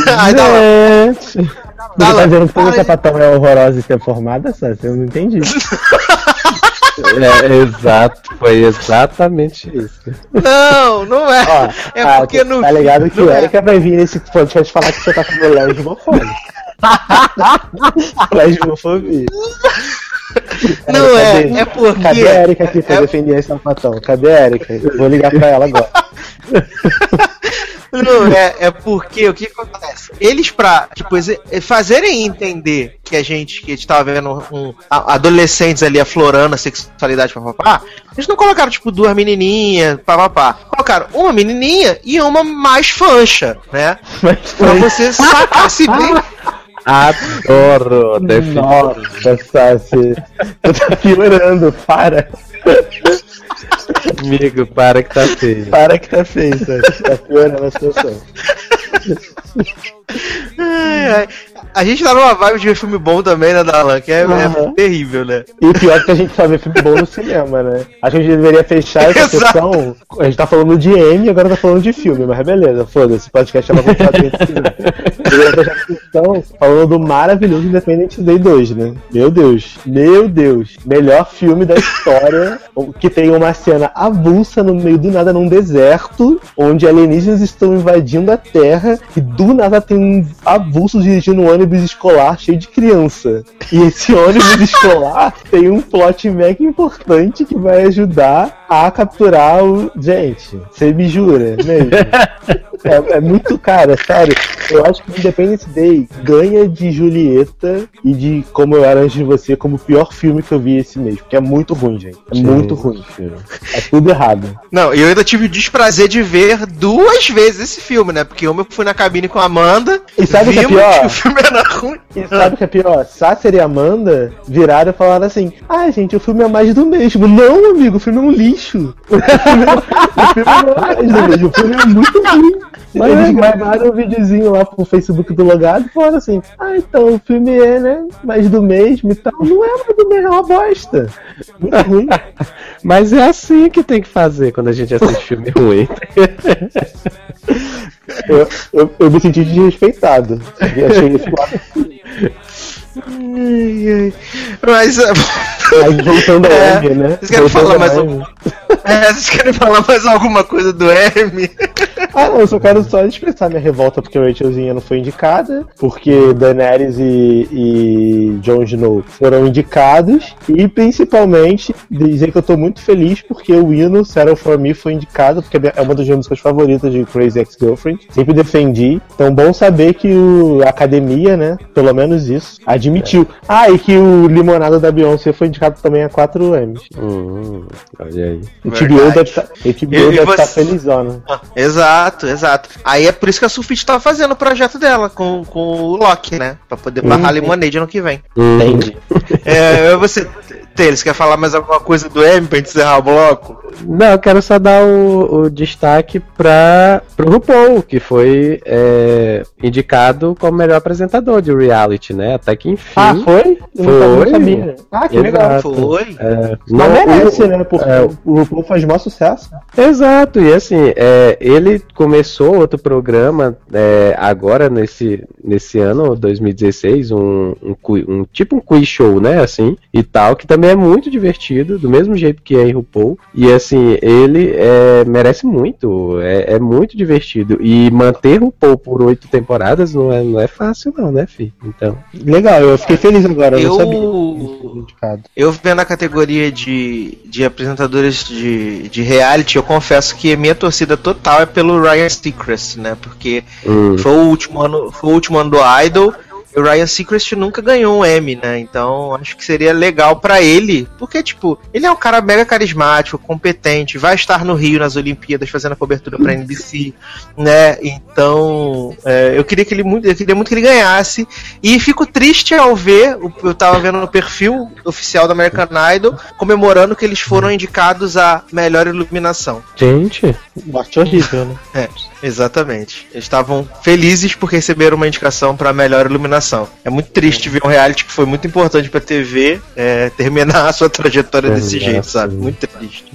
Aí Darlan, Gente. Você tá Alan, dizendo que toda aí. sapatão é horrorosa e ser formada, Sassi? Eu não entendi. É, exato, foi exatamente isso. Não, não é. Ó, é ah, porque no. Tá ligado que o é. Erika vai vir nesse podcast falar que você tá com lesbofobia. lesbofobia. Não é, Cadê? é porque. Cadê a Erika aqui pra é- defender esse sapatão? Cadê a Erika? Vou ligar pra ela agora. Não, é, é porque o que acontece? Eles, pra tipo, exe- fazerem entender que a gente, que a gente tava vendo um, a- adolescentes ali aflorando a sexualidade papapá, eles não colocaram, tipo, duas menininhas, papapá. Colocaram uma menininha e uma mais fancha, né? Mas Pra você sacar se bem. Adoro. Nossa, Sassi. Tu tá piorando, para. Amigo, para que tá feio. Para que tá feio, Sassi. Tá piorando a situação. Ai, ai. A gente tá numa vibe de ver filme bom também, né, Dalan? Que é, é Aham. terrível, né? E o pior é que a gente só vê filme bom no cinema, né? Acho que a gente deveria fechar essa sessão. A gente tá falando de M e agora tá falando de filme, mas beleza, foda-se, podcast é uma continuação de cinema. Deveria fechar essa sessão falando do maravilhoso Independence Day 2, né? Meu Deus, meu Deus. Melhor filme da história, que tem uma cena avulsa no meio do nada num deserto, onde alienígenas estão invadindo a Terra e do nada tem um avulso dirigindo um ônibus escolar cheio de criança. E esse ônibus escolar tem um plot mega importante que vai ajudar a capturar o. Gente, você me jura mesmo? É, é muito cara, sério. Eu acho que Independence Day ganha de Julieta e de Como Eu Era Antes de Você como o pior filme que eu vi esse mês. Porque é muito ruim, gente. É muito ruim. É tudo errado. Não, e eu ainda tive o desprazer de ver duas vezes esse filme, né? Porque uma eu fui na cabine com a Amanda. E sabe o que é pior? que o filme era ruim. E sabe o que é pior? Sasser e Amanda viraram e falaram assim: Ah, gente, o filme é mais do mesmo. Não, amigo, o filme é um lixo. O filme, o filme é mais do mesmo. O filme é muito ruim. Mas Eles é, gravaram um videozinho lá pro Facebook do Logado e falaram assim: Ah, então o filme é, né? Mais do mesmo e tal. Não é mais do mesmo, é uma bosta. Muito ruim. Mas é assim que tem que fazer quando a gente assiste filme ruim. Eu, eu, eu me senti desrespeitado. Achei isso. Mas. é, ao É, M, né? vocês querem falar mais alguma É, vocês querem falar mais alguma coisa do M? Ah, não, eu só quero só expressar minha revolta porque a Rachelzinha não foi indicada, porque Daenerys e, e Jon Snow foram indicados, e principalmente dizer que eu tô muito feliz porque o hino Settle For Me foi indicado, porque é uma das minhas músicas favoritas de Crazy Ex-Girlfriend, sempre defendi, então bom saber que o, a academia, né, pelo menos isso, admitiu. Ah, e que o Limonada da Beyoncé foi indicado também a 4 M's. hum, olha aí. O. TBO deve tá, o TBO deve estar você- felizona. Ah, Exato, exato. Aí é por isso que a Sulfite tava fazendo o projeto dela com, com o Loki, né? Pra poder barrar a Limonade ano que vem. Entendi. É, você, Teles, quer falar mais alguma coisa do M pra gente encerrar o bloco? Não, eu quero só dar o, o destaque para pro RuPaul, que foi é, indicado como melhor apresentador de reality, né? Até que enfim. Ah, foi? Eu Foi. sabia. Ah, que Exato. legal. Foi. É, Não merece, o- né? Porque é, o RuPaul faz maior sucesso. Exato, e assim, é, ele começou outro programa é, agora nesse, nesse ano, 2016, um, um, um- tipo um quiz show, né, assim, e tal, que também é muito divertido, do mesmo jeito que é em RuPaul, e assim, ele é, merece muito, é, é muito divertido, e manter RuPaul por oito temporadas não é, não é fácil não, né, fi? Então, Legal, eu fiquei feliz agora. Eu, Eu- não sabia. Eu vendo a categoria de, de apresentadores de, de reality, eu confesso que a minha torcida total é pelo Ryan Seacrest, né? Porque hum, foi o último ano, foi o último ano do Idol. E o Ryan Seacrest nunca ganhou um Emmy, né? Então acho que seria legal pra ele, porque tipo, ele é um cara mega carismático, competente, vai estar no Rio nas Olimpíadas fazendo a cobertura pra NBC, né? Então, é, eu queria que ele muito, eu queria muito que ele ganhasse e fico triste ao ver, eu tava vendo no perfil oficial do American Idol comemorando que eles foram indicados a melhor iluminação. gente, Morte horrível, né? É, exatamente. Eles estavam felizes por receber uma indicação para melhor iluminação. É muito triste ver um reality que foi muito importante pra TV é, terminar a sua trajetória desse Terminar jeito, sabe? Muito triste.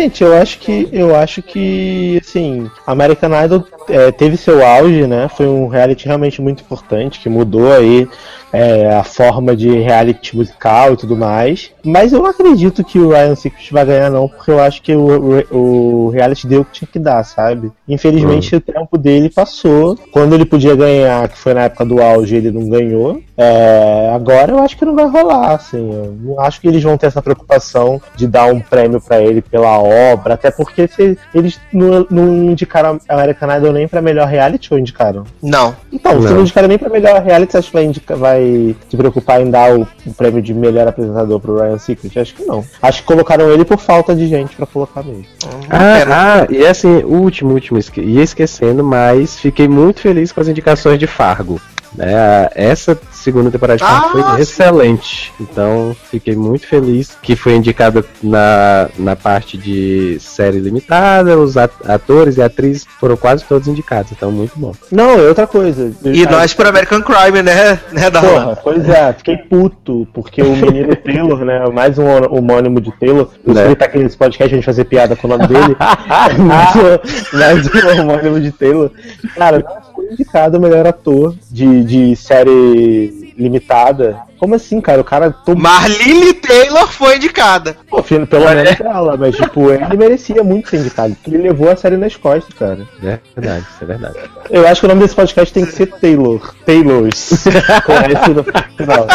Gente, eu acho que eu acho que assim, American Idol é, teve seu auge, né? Foi um reality realmente muito importante que mudou aí é, a forma de reality musical e tudo mais. Mas eu não acredito que o Ryan Seacrest vai ganhar, não, porque eu acho que o, o, o reality deu o que tinha que dar, sabe? Infelizmente, uhum. o tempo dele passou. Quando ele podia ganhar, que foi na época do auge, ele não ganhou. É, agora eu acho que não vai rolar, assim. Eu não acho que eles vão ter essa preocupação de dar um prêmio para ele pela obra, até porque se eles não, não indicaram a American Idol nem pra melhor reality ou indicaram? Não. Então, não. se não indicaram nem pra melhor reality, acho que vai, indicar, vai se preocupar em dar o, o, prêmio de melhor apresentador pro Ryan Secret? Acho que não. Acho que colocaram ele por falta de gente pra colocar mesmo. Ah, ah e assim, último, último, ia esquecendo, mas fiquei muito feliz com as indicações de Fargo. Né? Essa segunda temporada de ah, foi sim. excelente. Então, fiquei muito feliz que foi indicada na, na parte de série limitada. Os atores e atrizes foram quase todos indicados. Então, muito bom. Não, é outra coisa. E nós por American Crime, né? né Porra, pois é, fiquei puto, porque o menino Taylor, né? Mais um homônimo de Taylor. Por né? ele tá aqui nesse podcast a gente fazer piada com o nome dele. mais, um, mais um homônimo de Taylor. Cara, não foi indicado o melhor ator de, de série limitada. Como assim, cara? O cara. Tom... Marlene Taylor foi indicada. Pô, pelo é. menos ela, mas tipo, ele merecia muito ser indicado, ele levou a série nas costas, cara. É verdade, isso é verdade. Eu acho que o nome desse podcast tem que ser Taylor. Taylors. Com S no final.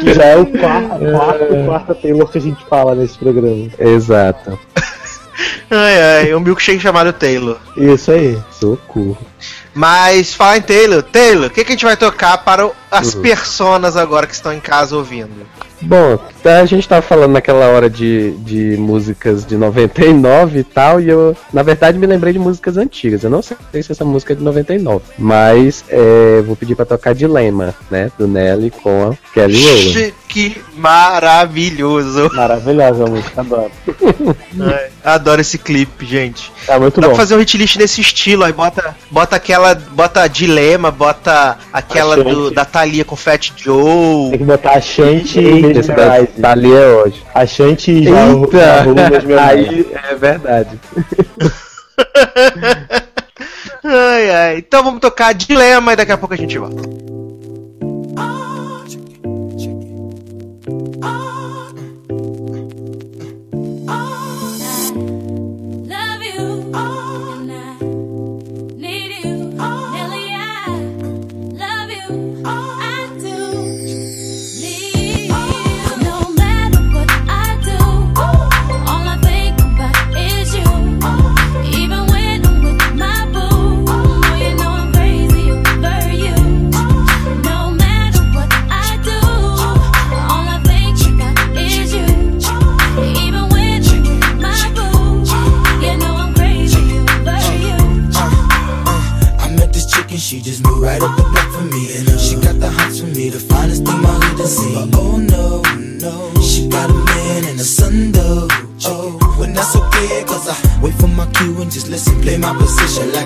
que já é o quarto, quarto, quarto Taylor que a gente fala nesse programa. Exato. Ai, ai, um milkshake chamado Taylor. Isso aí. Socorro. Mas fala em Taylor. Taylor, o que, que a gente vai tocar para as uhum. personas agora que estão em casa ouvindo? Bom, a gente tava falando naquela hora de, de músicas de 99 e tal, e eu, na verdade, me lembrei de músicas antigas. Eu não sei se essa música é de 99, mas é, vou pedir pra tocar Dilema, né? Do Nelly com a Kelly Rowland. Que maravilhoso! Maravilhosa a música, adoro. É, adoro esse clipe, gente. Tá muito Dá bom. pra fazer um hitlist nesse estilo, aí bota, bota aquela. Bota Dilema, bota aquela do, da Thalia com Fat Joe. Tem que botar a Shanti e Thalia é hoje. A Shanti já, já Aí é verdade. ai, ai. Então vamos tocar Dilema e daqui a pouco a gente volta.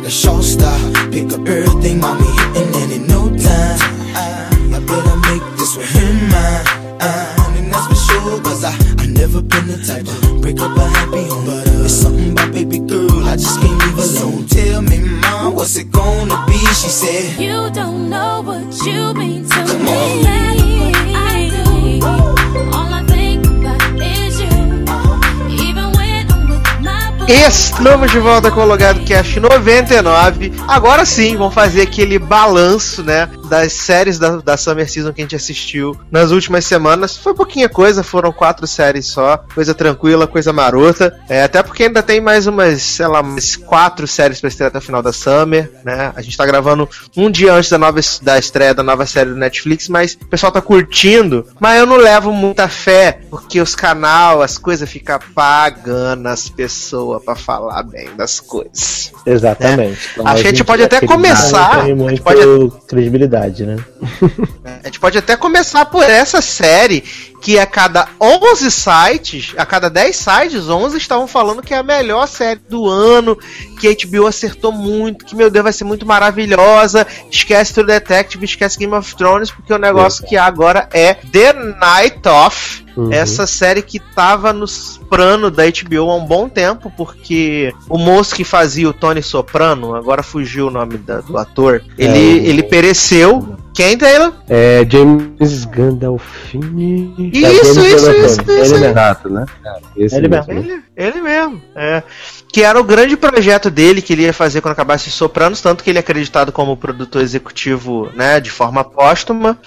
Position like a Estamos de volta com o Logado Cast 99. Agora sim, vamos fazer aquele balanço, né? Das séries da, da Summer Season que a gente assistiu nas últimas semanas. Foi pouquinha coisa, foram quatro séries só. Coisa tranquila, coisa marota. É, até porque ainda tem mais umas, sei lá, umas quatro séries pra estrear até o final da Summer, né? A gente tá gravando um dia antes da, nova, da estreia da nova série do Netflix, mas o pessoal tá curtindo. Mas eu não levo muita fé, porque os canal, as coisas ficam pagando as pessoas pessoa para falar bem das coisas. Exatamente. É. Então, a, gente pode até começar. Tem muito pode... credibilidade, né? a gente pode até começar por essa série que a cada 11 sites, a cada 10 sites, 11 estavam falando que é a melhor série do ano, que a HBO acertou muito, que meu Deus vai ser muito maravilhosa. Esquece True Detective, esquece Game of Thrones, porque o negócio é. que agora é The Night of Uhum. essa série que tava nos plano da HBO há um bom tempo, porque o moço que fazia o Tony Soprano, agora fugiu o nome da- do ator, ele, É, ele pereceu. Quem, Taylor? É James Gandolfini. Isso, James isso, isso, Gandolfini. isso, Ele isso. Exato, né? Esse Ele mesmo. Ele, ele mesmo, é. Que era o grande projeto dele que ele ia fazer quando acabasse Sopranos, tanto que ele é acreditado como produtor executivo, né, de forma póstuma.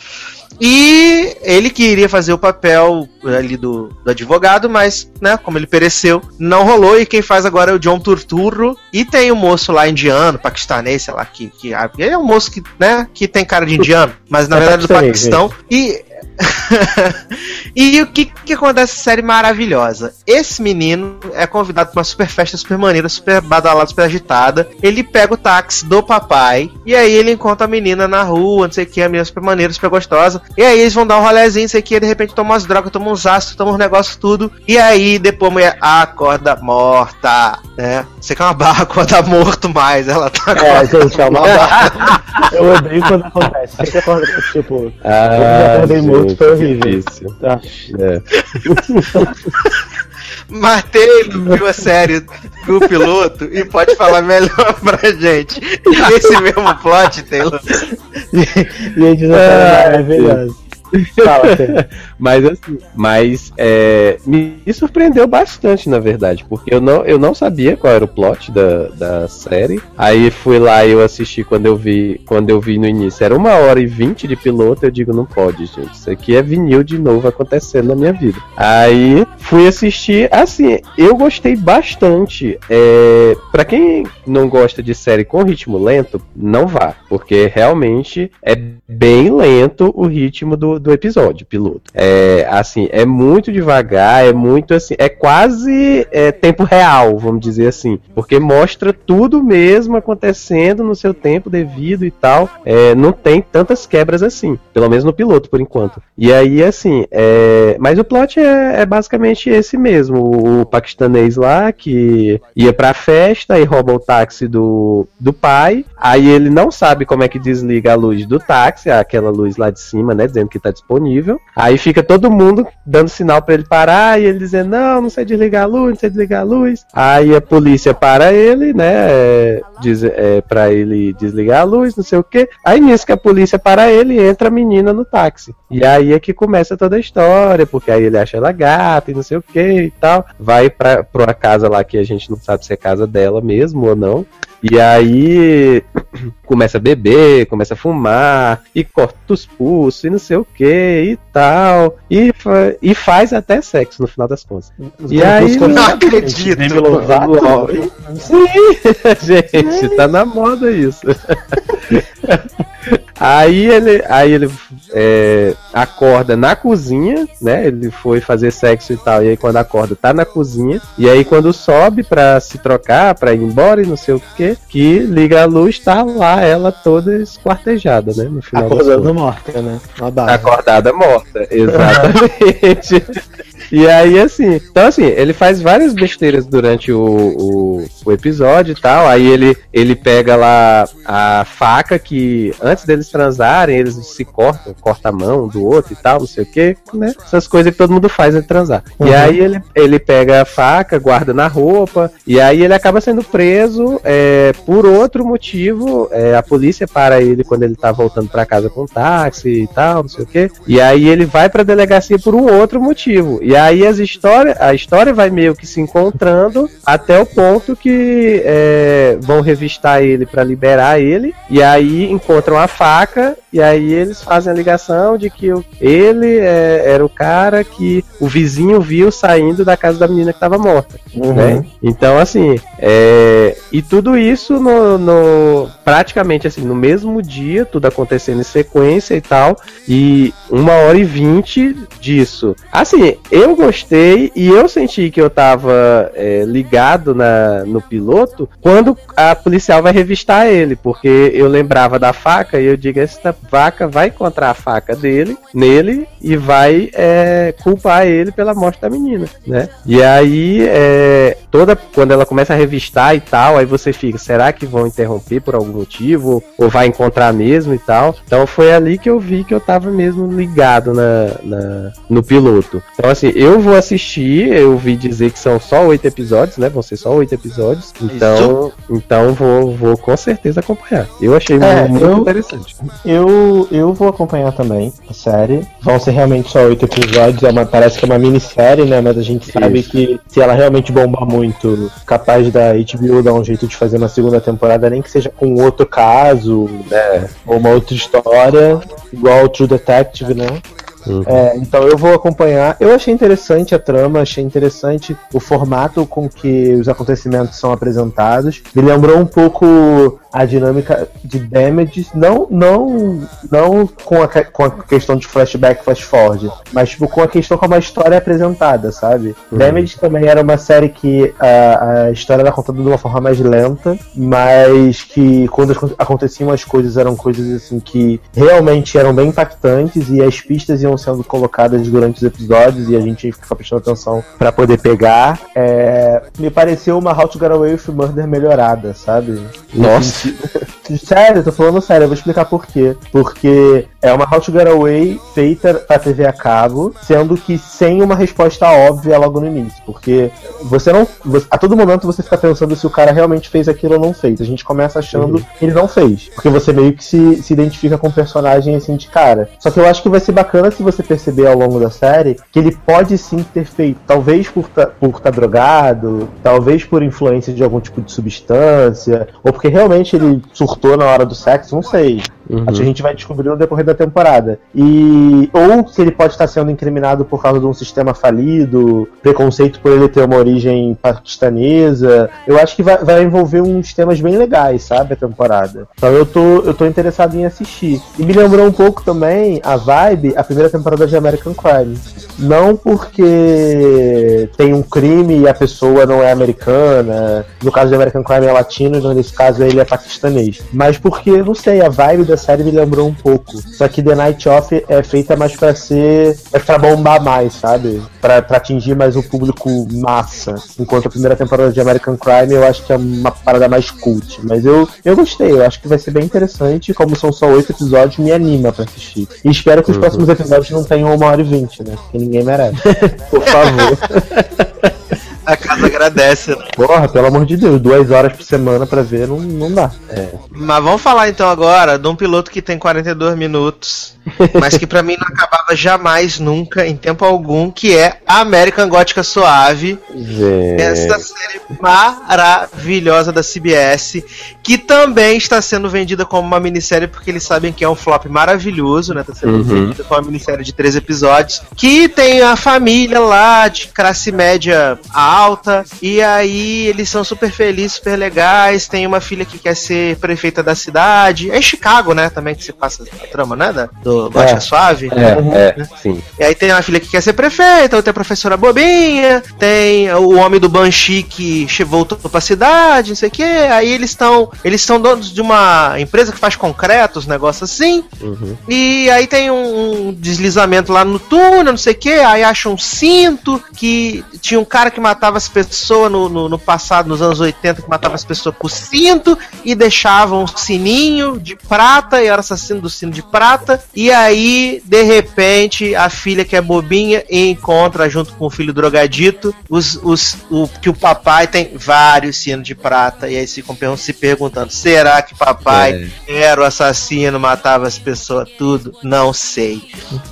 E ele queria fazer o papel ali do, do advogado, mas, né, como ele pereceu, não rolou. E quem faz agora é o John Turturro. E tem o moço lá indiano, paquistanês, sei lá, que, que ele é um moço que, né, que tem cara de indiano, mas na É verdade do Paquistão. E e o que, que acontece nessa série maravilhosa? Esse menino é convidado pra uma super festa super maneira, super badalada, super agitada. Ele pega o táxi do papai e aí ele encontra a menina na rua, não sei o que, a menina super maneira, super gostosa. E aí eles vão dar um rolezinho, não sei o que, de repente toma umas drogas, toma uns ácidos, toma uns negócios tudo. E aí depois a mulher acorda morta, né? Você quer uma barra acorda morto mais, ela tá É, gente, é uma barra. Eu odeio quando acontece. Sempre acorda, tipo, Ah, Eu acordei muito, foi horrível. tá. É. Matei viu a série do piloto e pode falar melhor pra gente. Esse mesmo plot, Taylor. Gente, essa Ah, é maravilhosa. Mas assim, mas é, me, me surpreendeu bastante, na verdade, porque eu não, eu não sabia qual era o plot da, da série. Aí fui lá e eu assisti quando eu vi, quando eu vi no início. Era uma hora e vinte de piloto, eu digo, não pode, gente. Isso aqui é vinil de novo acontecendo na minha vida. Aí fui assistir, assim, eu gostei bastante. É, para quem não gosta de série com ritmo lento, não vá, porque realmente é bem lento o ritmo do, do episódio piloto. É assim, é muito devagar, é muito assim, é quase é, tempo real, vamos dizer assim, porque mostra tudo mesmo acontecendo no seu tempo devido e tal. É, não tem tantas quebras assim, pelo menos no piloto por enquanto. E aí assim, é, mas o plot é, é basicamente esse mesmo, o, paquistanês lá que ia pra festa e rouba o táxi do, do pai, aí ele não sabe como é que desliga a luz do táxi, aquela luz lá de cima, né, dizendo que tá disponível. Aí fica todo mundo dando sinal pra ele parar e ele dizendo: "Não, não sei desligar a luz, não sei desligar a luz". Aí a polícia para ele, né, diz é, para ele desligar a luz, não sei o quê. Aí nisso que a polícia para ele, entra a menina no táxi. E aí é que começa toda a história, porque aí ele acha ela gata e não sei o que e tal. Vai pra, pra uma casa lá que a gente não sabe se é casa dela mesmo ou não. E aí começa a beber, começa a fumar, e corta os pulsos, e não sei o que, e tal. E, fa- e faz até sexo no final das contas. E aí- Não acredito. Sim, gente, tá na moda isso. Aí ele, aí ele é, acorda na cozinha, né? Ele foi fazer sexo e tal, e aí quando acorda tá na cozinha, e aí quando sobe pra se trocar, pra ir embora e não sei o que, que liga a luz, tá lá ela toda esquartejada, né? No final Acordando contas. morta, né? Acordada morta, exatamente. E aí, assim, então assim, ele faz várias besteiras durante o, o, o episódio e tal. Aí ele, ele pega lá a faca que, antes deles transarem, eles se cortam, corta a mão do outro e tal, não sei o que, né? Essas coisas que todo mundo faz é transar. E Uhum. aí ele, ele pega a faca, guarda na roupa, e aí ele acaba sendo preso é, por outro motivo. É, a polícia para ele quando ele tá voltando pra casa com táxi e tal, não sei o que. E aí ele vai pra delegacia por um outro motivo. E aí as histórias, a história vai meio que se encontrando até o ponto que é, vão revistar ele pra liberar ele. E aí encontram a faca e aí eles fazem a ligação de que ele é, era o cara que o vizinho viu saindo da casa da menina que estava morta. Uhum. Né? Então, assim, é, e tudo isso no, no- praticamente assim, no mesmo dia, tudo acontecendo em sequência e tal, e uma hora e vinte disso. Assim, eu eu gostei e eu senti que eu tava é, ligado na, no piloto quando a policial vai revistar ele, porque eu lembrava da faca e eu digo, essa vaca vai encontrar a faca dele, nele, e vai é, culpar ele pela morte da menina, né? E aí, é, toda quando ela começa a revistar e tal, aí você fica, será que vão interromper por algum motivo? Ou vai encontrar mesmo e tal? Então foi ali que eu vi que eu tava mesmo ligado na, na no piloto. Então, assim, eu vou assistir, eu ouvi dizer que são só oito episódios, né? Vão ser só oito episódios. Então, então vou, vou com certeza acompanhar. Eu achei É, muito eu- interessante. Eu, eu vou acompanhar também a série. Vão ser realmente só oito episódios. É uma, parece que é uma minissérie, né? Mas a gente sabe Isso. que se ela realmente bombar muito, capaz da HBO dar um jeito de fazer uma segunda temporada, nem que seja com outro caso, né? Ou uma outra história, igual o True Detective, né? Uhum. É, então eu vou acompanhar. Eu achei interessante a trama, achei interessante o formato com que os acontecimentos são apresentados. Me lembrou um pouco a dinâmica de Damages, não não não com a, com a questão de flashback, flash forward, mas tipo com a questão como a história é apresentada, sabe? Damages também era uma série que a, a história era contada de uma forma mais lenta, mas que quando acon- aconteciam as coisas eram coisas assim que realmente eram bem impactantes e as pistas iam sendo colocadas durante os episódios e a gente ficar prestando atenção pra poder pegar. É, me pareceu uma How to Get Away with Murder melhorada, sabe? Nossa. Sério, eu tô falando sério, eu vou explicar por quê. Porque é uma How to Get Away feita pra TV a cabo, sendo que sem uma resposta óbvia logo no início. Porque você não. você- a todo momento você fica pensando se o cara realmente fez aquilo ou não fez. A gente começa achando que ele não fez. Porque você meio que se, se identifica com o personagem assim de cara. Só que eu acho que vai ser bacana se você perceber ao longo da série que ele pode sim ter feito. Talvez por estar por tá drogado, talvez por influência de algum tipo de substância, ou porque realmente ele surtou na hora do sexo, não sei. Acho que a gente vai descobrir no decorrer da temporada. E ou se ele pode estar sendo incriminado por causa de um sistema falido, preconceito por ele ter uma origem paquistanesa. Eu acho que vai, vai envolver uns temas bem legais, sabe, a temporada. Então eu tô, eu tô interessado em assistir. E me lembrou um pouco também a vibe, a primeira temporada de American Crime. Não porque tem um crime e a pessoa não é americana. No caso de American Crime é latino, então nesse caso ele é paquistanês. Mas porque, não sei, a vibe da série me lembrou um pouco. Só que The Night Off é feita mais pra ser. é pra bombar mais, sabe? Pra, pra atingir mais o público massa. Enquanto a primeira temporada de American Crime eu acho que é uma parada mais cult. Mas eu, eu gostei, eu acho que vai ser bem interessante. Como são só oito episódios, me anima pra assistir. E espero que os próximos episódios não tenham uma hora e vinte, né? Porque ninguém merece. Por favor. A casa agradece, né? Porra, pelo amor de Deus, duas horas por semana pra ver não, não dá. Mas vamos falar então agora de um piloto que tem 42 minutos, mas que pra mim não acabava jamais, nunca, em tempo algum, que é a American Gótica Suave. Gente. Essa série maravilhosa da CBS, que também está sendo vendida como uma minissérie porque eles sabem que é um flop maravilhoso, né? Tá sendo Uhum. vendida como uma minissérie de três episódios, que tem a família lá de classe média alta, e aí eles são super felizes, super legais, tem uma filha que quer ser prefeita da cidade, é em Chicago, né, também que se passa a trama, né, do Gótica É. Suave. É, é, sim. E aí tem uma filha que quer ser prefeita, outra professora bobinha, tem o homem do Banshee que voltou pra cidade, não sei o que. Aí eles estão. Eles são donos de uma empresa que faz concretos, negócio assim. E aí tem um, um deslizamento lá no túnel, não sei o que. Aí acham um cinto que tinha um cara que matava as pessoas no, no, no passado, nos anos 80, que matava as pessoas com cinto e deixava um sininho de prata e era assassino do sino de prata. E aí, de repente, a filha que é bobinha encontra junto com o filho drogadito os, os, o, que o papai tem vários sinos de prata. E aí se, se perguntando: será que papai era o assassino, matava as pessoas, tudo? Não sei.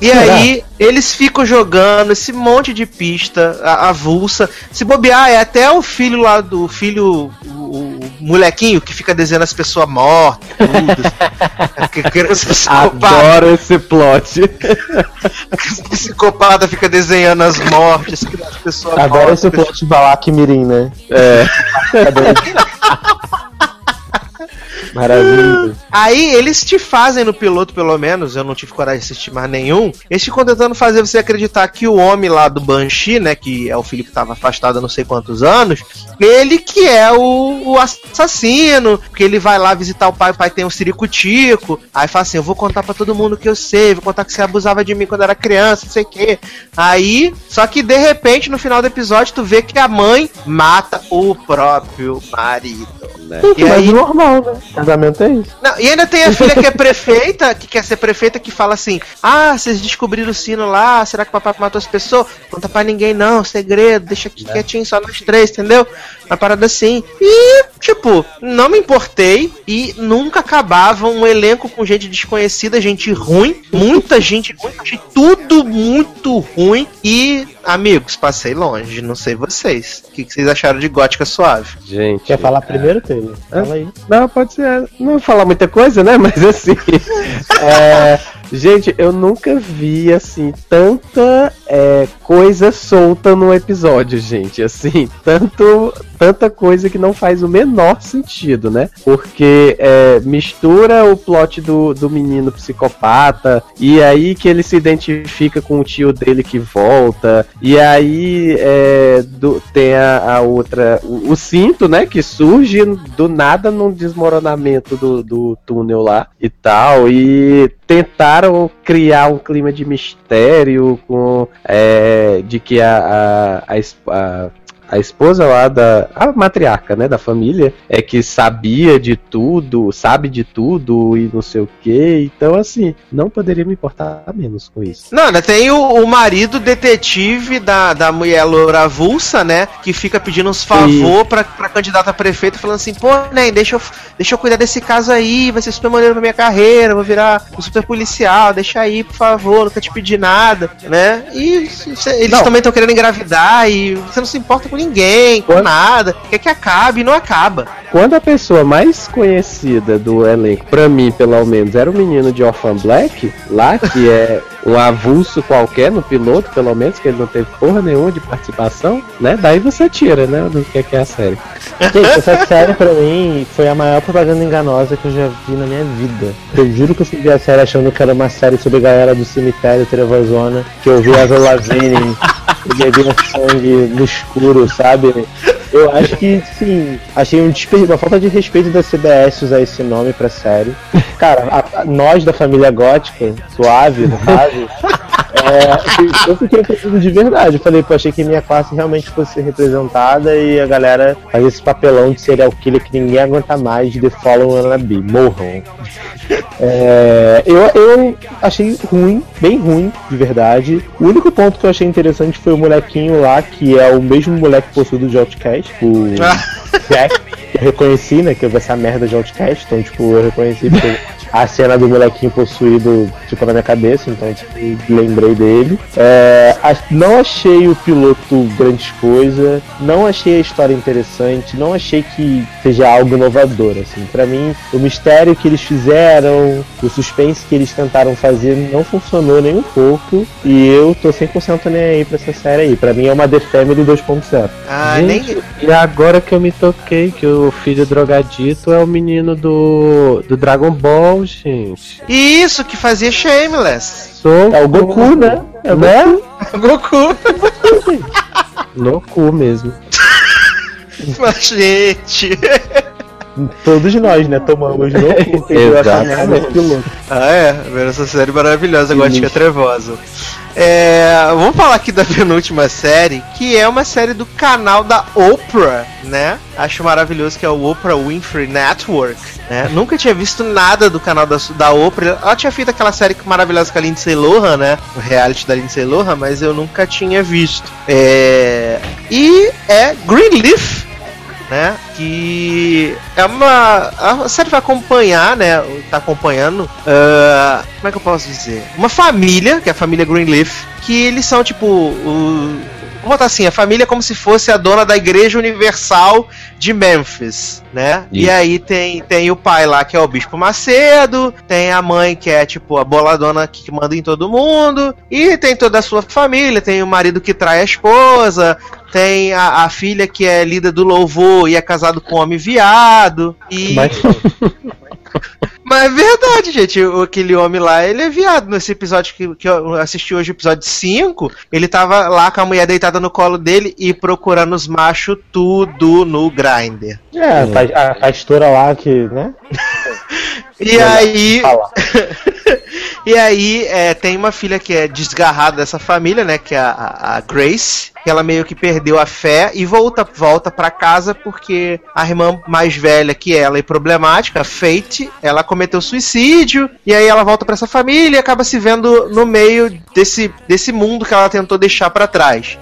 E aí, eles ficam jogando esse monte de pista a- avulsa. Se bobear, é até o filho lá do filho, o, o molequinho que fica desenhando as pessoas mortas, tudo. Que Adoro esse plot. psicopata fica desenhando as mortes, as pessoas Agora mortas. esse plot de Balak Mirim, né? É. Maravilha. Aí eles te fazem no piloto, pelo menos, eu não tive coragem de assistir mais nenhum. Eles ficam tentando fazer você acreditar que o homem lá do Banshee, né? Que é o filho que tava afastado há não sei quantos anos, ele que é o, o assassino, porque ele vai lá visitar o pai, o pai tem um ciricutico, aí fala assim: eu vou contar para todo mundo que eu sei, vou contar que você abusava de mim quando era criança, não sei o quê. Aí, só que de repente, no final do episódio, tu vê que a mãe mata o próprio marido. Né? E aí, normal, né? Casamento é isso. Não, e ainda tem a filha que é prefeita, que quer ser prefeita, que fala assim: Ah, vocês descobriram o sino lá, será que o papai matou as pessoas? Conta pra ninguém, não, segredo, deixa aqui é. quietinho, só nós três, entendeu? Uma parada assim. E, tipo, não me importei e nunca acabava um elenco com gente desconhecida, gente ruim, muita gente ruim, tudo muito ruim. E, amigos, passei longe, não sei vocês. O que, que vocês acharam de Gótica Suave? Gente. Quer falar é... primeiro, Taylor? Fala aí. Não, pode ser. Não vou falar muita coisa, né? Mas assim. é. Gente, eu nunca vi, assim, tanta é, coisa solta no episódio, gente. Assim, tanto, tanta coisa que não faz o menor sentido, né? Porque é, mistura o plot do, do menino psicopata, e aí que ele se identifica com o tio dele que volta, e aí é, do, tem a, a outra, o, o, cinto, né? Que surge do nada num desmoronamento do, do túnel lá e tal, e tentaram criar um clima de mistério com é, de que a, a, a, a a esposa lá da. A matriarca, né? Da família, é que sabia de tudo, sabe de tudo e não sei o que. Então, assim, não poderia me importar menos com isso. Não, né? Tem o, o marido detetive da, da mulher loura avulsa, né? Que fica pedindo uns favor pra, pra candidata a prefeito, falando assim: pô, né, deixa eu, deixa eu cuidar desse caso aí, vai ser super maneiro pra minha carreira, vou virar um super policial, deixa aí, por favor, nunca te pedi nada, né? E eles não. também estão querendo engravidar e você não se importa com ninguém, com Quando... nada. Quer que acabe e não acaba. Quando a pessoa mais conhecida do elenco, pra mim pelo menos, era o menino de Orphan Black, lá, que é um avulso qualquer no piloto, pelo menos, que ele não teve porra nenhuma de participação, né? Daí você tira, né? Do que é, a série. Gente, essa série pra mim foi a maior propaganda enganosa que eu já vi na minha vida. Eu juro que eu vi a série achando que era uma série sobre a galera do cemitério Trevozona, que eu vi a Lavigne bebia sangue no escuro, sabe? Eu acho que, sim, achei um uma falta de respeito da CBS usar esse nome pra série. Cara, a, a, nós da família gótica, suave, no caso, é, eu fiquei pensando de verdade. Eu falei, pô, achei que minha classe realmente fosse representada e a galera faz esse papelão de serial killer que ninguém aguenta mais de The Fallen Wannabe. Morram. É, eu, eu achei ruim, bem ruim, de verdade. O único ponto que eu achei interessante foi o molequinho lá, que é o mesmo moleque possuído de Outcast, o Jack. Eu reconheci, né, que eu vi essa merda de Outcast, então, tipo, eu reconheci porque a cena do molequinho possuído ficou na minha cabeça, então tipo, lembrei dele. É, não achei o piloto grande coisa, não achei a história interessante, não achei que seja algo inovador. Assim. para mim, o mistério que eles fizeram, o suspense que eles tentaram fazer não funcionou nem um pouco, e eu tô 100% nem aí pra essa série aí. Pra mim é uma The Family 2.0. Ah, Gente, nem... E agora que eu me toquei que o filho drogadito é o menino do, do Dragon Ball gente. Isso, que fazia Shameless. Sou é o Goku, né? É o né? Goku. no cu mesmo. Mas, gente. Todos nós, né? Tomamos no cu. Exatamente. Ah, é. Essa série maravilhosa, Gótica Trevosa. É, vamos falar aqui da penúltima série, que é uma série do canal da Oprah, né? Acho maravilhoso que é o Oprah Winfrey Network, né? Nunca tinha visto nada do canal da, da Oprah. Ela tinha feito aquela série maravilhosa com a Lindsay Lohan, né? O reality da Lindsay Lohan, mas eu nunca tinha visto. É... E é Greenleaf, né? Que é uma. A série vai acompanhar, né? Tá acompanhando. Uh, como é que eu posso dizer? Uma família, que é a família Greenleaf, que eles são tipo. Vamos botar assim, a família é como se fosse a dona da Igreja Universal de Memphis, né? Isso. E aí tem, tem o pai lá que é o Bispo Macedo, tem a mãe que é tipo a boladona que manda em todo mundo, e tem toda a sua família, tem o marido que trai a esposa, tem a, a filha que é líder do louvor e é casado com um homem viado, e... Mas... Mas é verdade, gente. O- Aquele homem lá, ele é viado. Nesse episódio que, que eu assisti hoje, episódio 5, ele tava lá com a mulher deitada no colo dele e procurando os machos tudo no grinder. É, a, pa- a pastora lá que, né? E aí. E aí, é, tem uma filha que é desgarrada dessa família, né? Que é a, a- a Grace. Que ela meio que perdeu a fé e volta, volta para casa porque a irmã mais velha que ela e problemática, a Fate, ela cometeu suicídio. E aí ela volta para essa família e acaba se vendo no meio desse, desse mundo que ela tentou deixar para trás.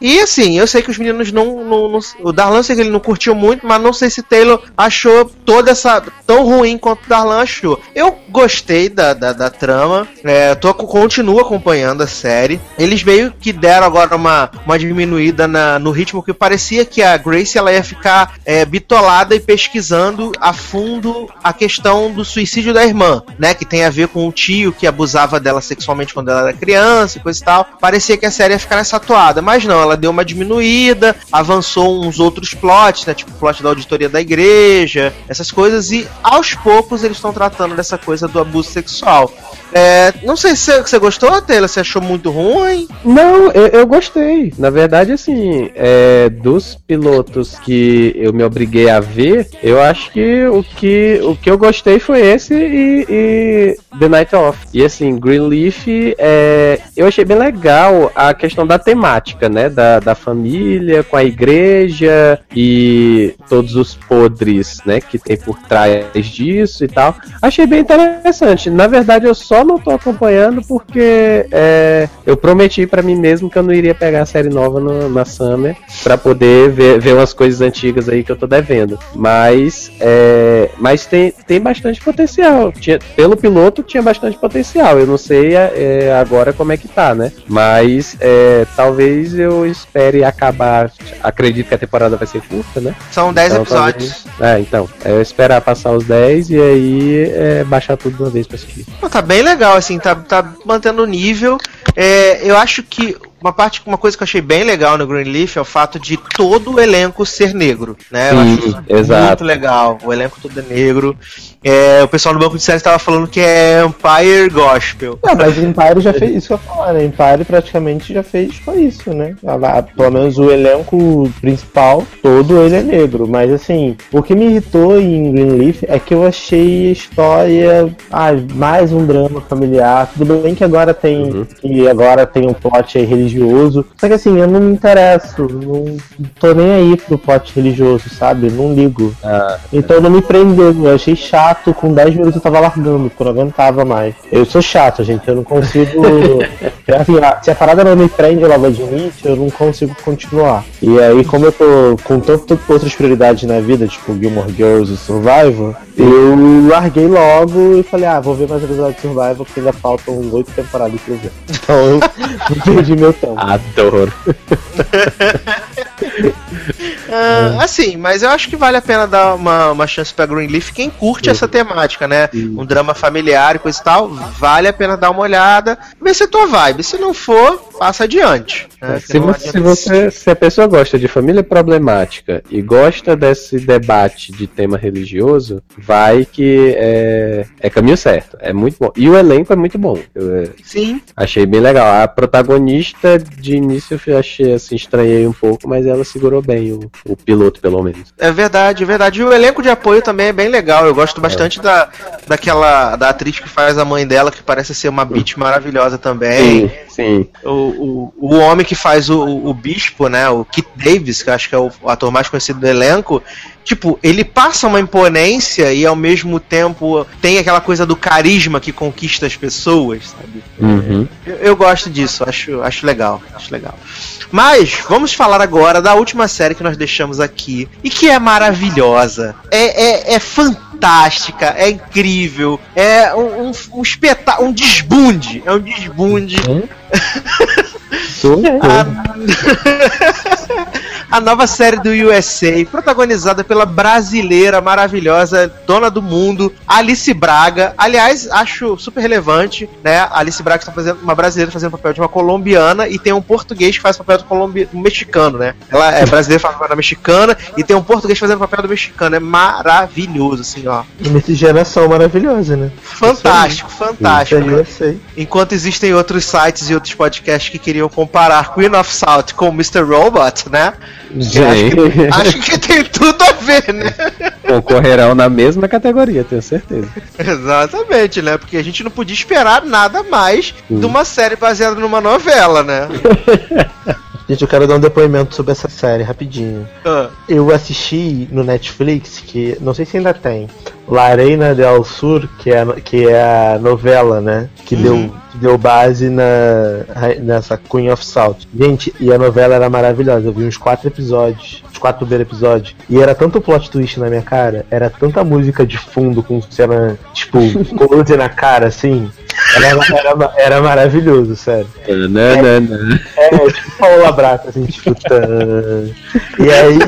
E assim, eu sei que os meninos não. não, não o Darlan sei que ele não curtiu muito, mas não sei se Taylor achou toda essa. tão ruim quanto o Darlan achou. Eu gostei da, da, da trama, é, tô, continuo acompanhando a série. Eles meio que deram agora uma, uma diminuída na- no ritmo que parecia que a Grace ela ia ficar é, bitolada e pesquisando a fundo a questão do suicídio da irmã, né? Que tem a ver com o tio que abusava dela sexualmente quando ela era criança e coisa e tal. Parecia que a série ia ficar nessa toada, mas não, ela deu uma diminuída, avançou uns outros plots, né? Tipo o plot da auditoria da igreja, essas coisas, e aos poucos eles estão tratando dessa coisa do abuso sexual. É, não sei se você- gostou, Taylor, você achou muito ruim? Não, eu, eu gostei. Na verdade, assim, é, dos pilotos que eu me obriguei a ver, eu acho que o que, o que eu gostei foi esse e, e The Night Off. E assim, Greenleaf, é, eu achei bem legal a questão da temática, né? Da, da família com a igreja e todos os podres, né? Que tem por trás disso e tal. Achei bem interessante. Na verdade, eu só não tô acompanhando porque é, eu prometi pra mim mesmo que eu não iria pegar a série nova no- na Summer pra poder ver, ver umas coisas antigas aí que eu tô devendo. Mas, é, mas tem, tem bastante potencial. Tinha- pelo piloto tinha bastante potencial. Eu não sei é, agora como é que tá, né? Mas é, talvez eu espere acabar. Acredito que a temporada vai ser curta, né? São 10 Então, episódios. É, então. É eu esperar passar os 10 e aí é, baixar tudo de uma vez pra assistir. Pô, tá bem legal, assim, tá, tá mantendo o nível. É, eu acho que uma parte, uma coisa que eu achei bem legal no Greenleaf é o fato de todo o elenco ser negro, né? Eu Sim, acho isso exato. muito legal. O elenco todo é negro. É, o pessoal no banco de séries estava falando que é Empire Gospel. Não, mas Empire já fez isso que eu falar, né? Empire praticamente já fez só isso, né? A- a- Pelo menos o elenco principal, todo ele é negro. Mas assim, o que me irritou em Greenleaf é que eu achei a história. Ah, mais um drama familiar. Tudo bem que agora tem. Uhum. Que agora tem um plot aí religioso. Só que assim, eu não me interesso. Não tô nem aí pro plot religioso, sabe? Não ligo. Ah, Então não me prendeu, eu achei chato, com 10 minutos eu tava largando, porque eu não aguentava mais. Eu sou chato, gente, eu não consigo. É se a parada não me prende logo de início, eu não consigo continuar. E aí, como eu tô com tantas outras prioridades na vida, tipo Gilmore Girls e Survival, eu larguei logo e falei, ah, vou ver mais episódio de Survival, porque ainda faltam oito temporadas pra ver. Então eu perdi meu tempo. adoro. Ah, assim, mas eu acho que vale a pena dar uma, uma chance pra Greenleaf. Quem curte essa temática, né? Um drama familiar e coisa e tal, vale a pena dar uma olhada, ver se é tua vibe. Se não for, passa adiante. né? Que Se você, se você- se a pessoa gosta de família problemática e gosta desse debate de tema religioso, vai que é, é caminho certo. É muito bom. E o elenco é muito bom. Eu é, Sim, achei bem legal. A protagonista, de início, eu achei assim, estranhei um pouco, mas ela segurou bem o, o piloto, pelo menos. é verdade, é verdade. E o elenco de apoio também é bem legal. Eu gosto bastante da, daquela da atriz que faz a mãe dela, que parece ser uma bitch maravilhosa também. sim. O, o, o homem que faz o, o bispo, né? O Kit Davis, que eu acho que é o ator mais conhecido do elenco. Tipo, ele passa uma imponência e ao mesmo tempo tem aquela coisa do carisma que conquista as pessoas, sabe? Uhum. Eu, eu gosto disso, acho, acho legal, acho legal. Mas vamos falar agora da última série que nós deixamos aqui e que é maravilhosa, é, é, é fantástica, é incrível, é um, um, um espetáculo, um desbunde, é um desbunde. Tô- tô. A, a nova série do USA, protagonizada pela brasileira maravilhosa, dona do mundo, Alice Braga. Aliás, acho super relevante, né? Alice Braga está fazendo uma brasileira fazendo papel de uma colombiana e tem um português que faz papel do, colombi... mexicano, né? Ela é brasileira faz papel da mexicana e tem um português fazendo papel do mexicano. É maravilhoso, assim, ó. Miscigenação maravilhosa, né? Fantástico, fantástico. Isso aí sei. Enquanto existem outros sites e outros podcasts que queriam comparar Queen of Salt com Mr. Robot, né? Gente, Acho que tem tudo a ver, né? concorrerão na mesma categoria, tenho certeza. Exatamente, né? Porque a gente não podia esperar nada mais de uma série baseada numa novela, né? Gente, eu quero dar um depoimento sobre essa série rapidinho. Ah, Eu assisti no Netflix, que não sei se ainda tem, La Reina del Sur, que é, a- que é a novela, né? Que, deu, que deu base na, nessa Queen of Salt. Gente, e a novela era maravilhosa. Eu vi uns quatro episódios, os quatro primeiros episódios. E era tanto plot twist na minha cara, era tanta música de fundo com cena, tipo, close na cara, assim. Era, era, era maravilhoso, sério. Nananana. É, tipo Paula Brata, assim, tipo. tã. E aí,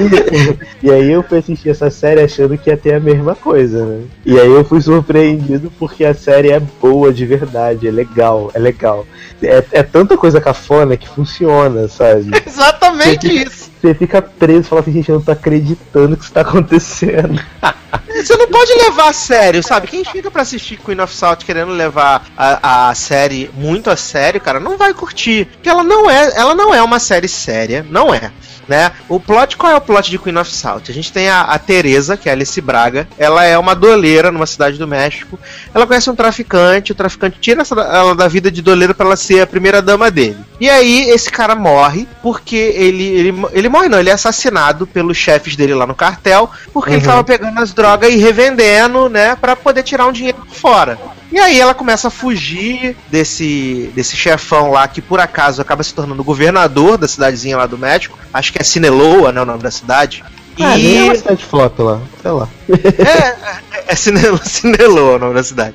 e aí eu fui assistir essa série achando que ia ter a mesma coisa, né? E aí eu fui surpreendido porque a série é boa de verdade, é legal, é legal. É, é tanta coisa cafona que funciona, sabe? exatamente isso. Você fica preso e fala assim, gente, eu não tô acreditando que isso tá acontecendo. Você não pode levar a sério, sabe? Quem fica pra assistir Queen of Salt querendo levar a, a série muito a sério, cara, não vai curtir. Porque ela não é, ela não é uma série séria, não é. Né? O plot, qual é o plot de Queen of Salt? A gente tem a, a Teresa, que é a Alice Braga. Ela é uma doleira numa cidade do México. Ela conhece um traficante, o traficante tira essa- ela da vida de doleira pra ela ser a primeira dama dele. E aí esse cara morre porque ele ele, ele morre não, ele é assassinado pelos chefes dele lá no cartel, porque ele tava pegando as drogas e revendendo, né, Pra poder tirar um dinheiro fora. E aí ela começa a fugir desse, desse chefão lá que por acaso acaba se tornando governador da cidadezinha lá do México. Acho que é Sinaloa, né, o nome da cidade. Ah, nem é e uma cidade flop lá, sei lá. É, é, é Sinelo, Sinelo o nome da cidade.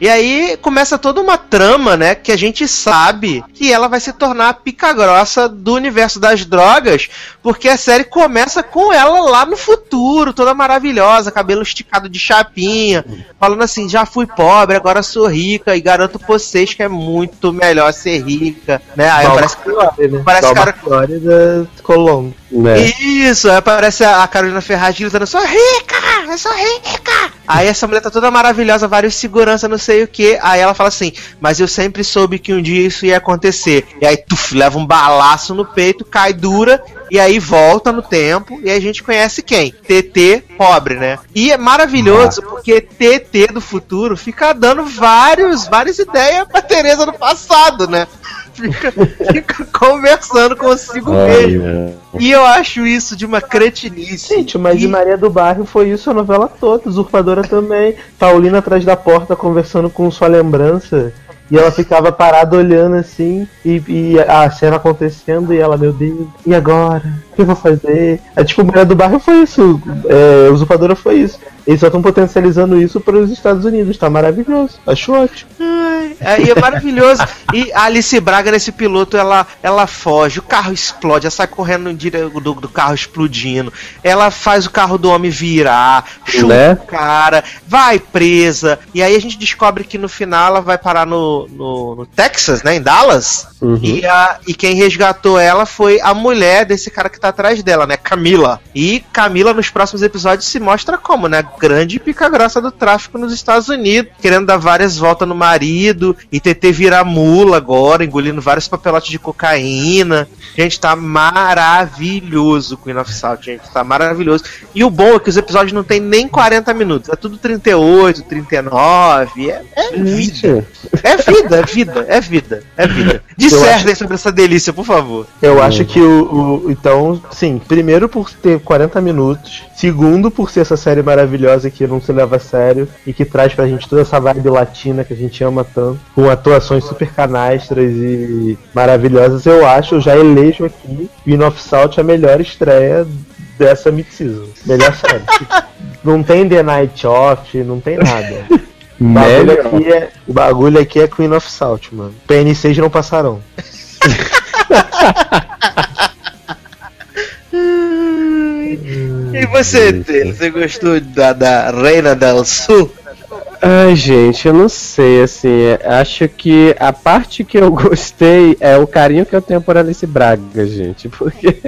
E aí começa toda uma trama, né? Que a gente sabe que ela vai se tornar a pica grossa do universo das drogas, porque a série começa com ela lá no futuro, toda maravilhosa, cabelo esticado de chapinha, falando assim: já fui pobre, agora sou rica, e garanto pra vocês que é muito melhor ser rica, né? Aí parece que. Né? Parece Igual cara- Flórida Colombo. Né? Isso, aí aparece a a Carolina Ferraz gritando, sou rica, eu sou rica. Aí essa mulher tá toda maravilhosa, vários segurança, não sei o que. Aí ela fala assim, mas eu sempre soube que um dia isso ia acontecer. E aí, tuf, leva um balaço no peito, cai dura, e aí volta no tempo, e a gente conhece quem? TT pobre, né? E é maravilhoso porque TT do futuro fica dando vários, várias ideias pra Tereza do passado, né? Fica, fica conversando consigo mesmo. Olha. E eu acho isso de uma cretinice. Gente, mas e... de Maria do Bairro foi isso a novela toda, Usurpadora também. Paulina atrás da porta conversando com sua lembrança. E ela ficava parada olhando assim, e, e a cena acontecendo, e ela, meu Deus, e agora? O que eu vou fazer? É, tipo, Maria do Bairro foi isso, é, Usurpadora foi isso. Eles só estão potencializando isso para os Estados Unidos, tá maravilhoso, acho ótimo. Ai, aí é maravilhoso. E a Alice Braga nesse piloto, ela, ela foge, o carro explode, ela sai correndo dire- do, do carro explodindo, ela faz o carro do homem virar, chuta Né? o cara, vai presa, e aí a gente descobre que no final ela vai parar no, no, no Texas, né, em Dallas, Uhum. e, a, e quem resgatou ela foi a mulher desse cara que tá atrás dela, né? Camila. E Camila, nos próximos episódios, se mostra como, né? Grande pica grossa do tráfico nos Estados Unidos, querendo dar várias voltas no marido, e TT virar mula agora, engolindo vários papelotes de cocaína. Gente, tá maravilhoso Queen of Salt, gente. Tá maravilhoso. E o bom é que os episódios não tem nem 40 minutos. É tudo 38, 39. É, é vida. É vida, é vida, é vida, é vida. Dissertem sobre essa delícia, por favor. Eu acho que o, o- Então, sim, primeiro por ter 40 minutos. Segundo, por ser essa série maravilhosa que não se leva a sério e que traz pra gente toda essa vibe latina que a gente ama tanto, com atuações super canastras e maravilhosas, eu acho, eu já elejo aqui Queen of Salt a melhor estreia dessa mid-season. Melhor série. não tem The Night Off, não tem nada. O bagulho, aqui é, o bagulho aqui é Queen of Salt, mano. PN6 não passarão. você, Tê, você gostou da, da Reina del Sul? Ai, gente, eu não sei, assim, acho que a parte que eu gostei é o carinho que eu tenho por Alice Braga, gente, porque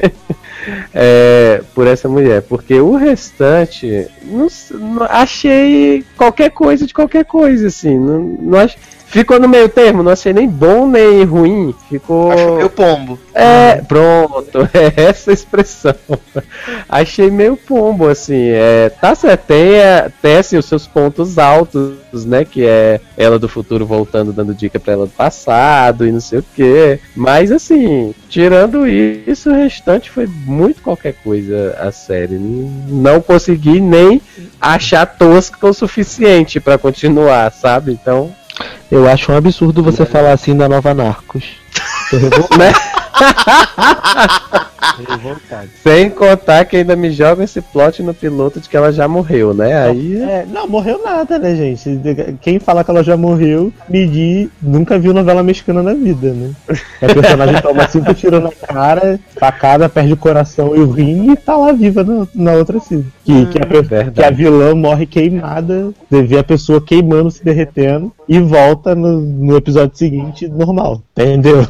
é, por essa mulher, porque o restante não, não- achei qualquer coisa de qualquer coisa, assim, não, não ach- ficou no meio termo, não achei nem bom nem ruim, ficou Acho que o pombo. é, pronto, é essa expressão. Achei meio pombo, assim. É, tá certo, tem, é, tem assim, os seus pontos altos, né? Que é ela do futuro voltando, dando dica pra ela do passado e não sei o que. Mas, assim, tirando isso, o restante foi muito qualquer coisa a série. Não consegui nem achar tosca o suficiente pra continuar, sabe? Então. Eu acho um absurdo você falar assim da nova Narcos. Tô revoltado. Sem contar que ainda me joga esse plot no piloto de que ela já morreu, né? Aí. É, não, morreu nada, né, gente? Quem fala que ela já morreu, medir, nunca viu novela mexicana na vida, né? A personagem toma cinco tiros na cara, facada, perde o coração e o rim e tá lá viva no- na outra cena. Que, que, a, que a vilã morre queimada, você vê a pessoa queimando, se derretendo, e volta no, no episódio seguinte normal. Entendeu?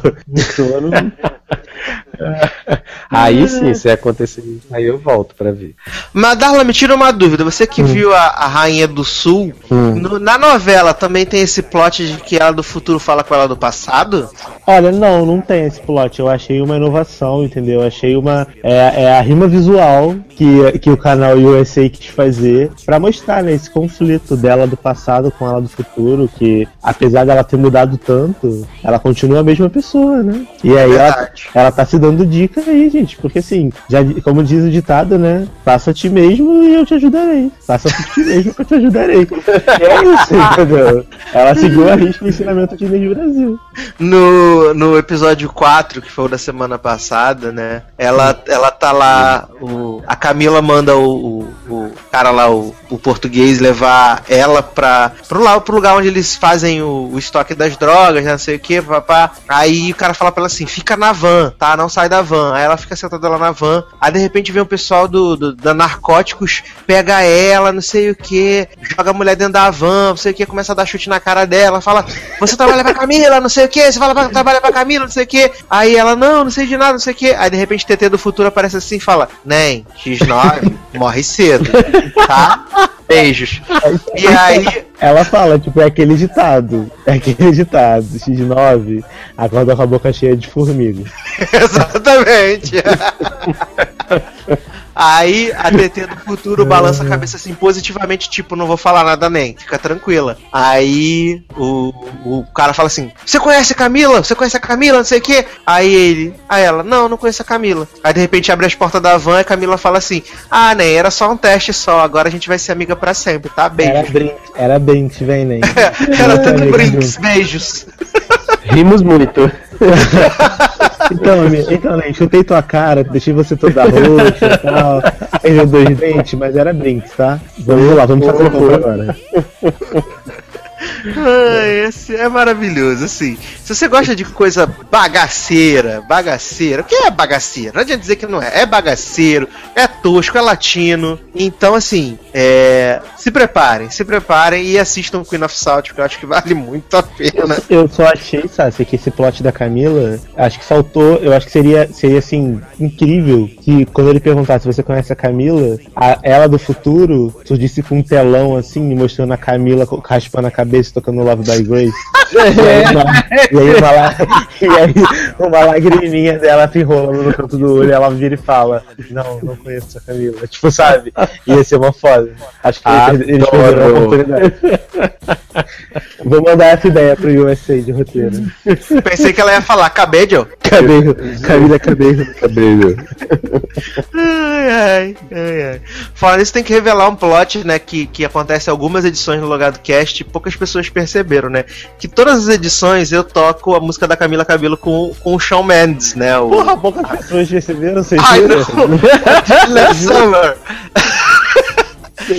Eu não- Aí sim, se acontecer isso, aí eu volto pra ver. Mas Darla, me tira uma dúvida. Você que viu a, a Rainha do Sul, no- na novela também tem esse plot de que ela do futuro fala com ela do passado? Olha, não, não tem esse plot. Eu achei uma inovação, entendeu? Eu achei uma. É, é a rima visual que, que o canal USA quis fazer pra mostrar, né, esse conflito dela do passado com ela do futuro. Que apesar dela ter mudado tanto, ela continua a mesma pessoa, né? E aí Verdade. ela tá se dando dica aí, gente. Porque assim, já, como diz o ditado, né? Faça a ti mesmo e eu te ajudarei. Faça por ti mesmo que eu te ajudarei. É isso, entendeu? Ela seguiu a risca o ensinamento de Inês Brasil. No, no episódio 4, que foi da semana passada, né? Ela, ela tá lá. O, a Camila manda o, o, o cara lá, o, o português, levar ela pra, pro, lá, pro lugar onde eles fazem o, estoque das drogas, né, não sei o que, papá. Aí o cara fala pra ela assim: fica na van, tá? Não sai da van. Aí ela fica sentada lá na van. Aí de repente vem o pessoal do, do da Narcóticos, pega ela, não sei o que, joga a mulher dentro da van, não sei o que, começa a dar chute na cara dela, fala: Você trabalha pra Camila, não sei o que, você fala pra trabalhar pra Camila, não sei o que. Aí ela, não, não sei de nada, não sei o que. Aí de repente TT do futuro aparece assim e fala: Nem, X9 morre cedo, tá? Beijos. E aí, Ela fala, tipo, é aquele ditado. É aquele ditado. X9 acorda com a boca cheia de formiga. Exatamente. Aí a TT do futuro balança a cabeça assim positivamente, tipo, não vou falar nada nem, fica tranquila. Aí o, o cara fala assim: Você conhece a Camila? Você conhece a Camila? Não sei o que. Aí ele, aí ela, não, não conheço a Camila. Aí de repente abre as portas da van e a Camila fala assim: Ah, nem, era só um teste só, agora a gente vai ser amiga pra sempre, tá? Era Beijos. Brinks, era Brinks, vem, nem. Era tudo brinks, beijos. Rimos muito. Então, então, nem, chutei tua cara, deixei você toda roxa e tal. Perdeu dois dentes, mas era Brinks, tá? Vamos lá, vamos fazer compra agora. Ai, esse é maravilhoso, assim. Se você gosta de coisa bagaceira, bagaceira, o que é bagaceira? Não adianta dizer que não é. É bagaceiro, é tosco, é latino. Então, assim, é... se preparem, se preparem e assistam Queen of Salt, porque eu acho que vale muito a pena. Eu só achei, sabe, que esse plot da Camila, acho que faltou, eu acho que seria, seria assim, incrível que quando ele perguntasse se você conhece a Camila, a- ela do futuro surgisse com um telão assim, mostrando a Camila raspando a cabeça e tocando Love by Grace. E aí, uma, e aí uma, e aí uma lagriminha dela se enrolando no canto do olho, ela vira e fala, não, não conheço a Camila. Tipo, sabe? Ia ser uma foda. Acho que eles, eles perderam a oportunidade. Vou mandar essa ideia pro USA de roteiro. Pensei que ela ia falar cabelo. Cabelo, Camila Cabelo. Cabelo. Ai, ai, ai, ai. Fora isso, tem que revelar um plot, né, que, que acontece em algumas edições no Logado Cast e poucas pessoas perceberam, né? Que todas as edições eu toco a música da Camila Cabelo com, com o Shawn Mendes, né? O... Porra, poucas pessoas receberam, vocês Ai, viram? não! Summer!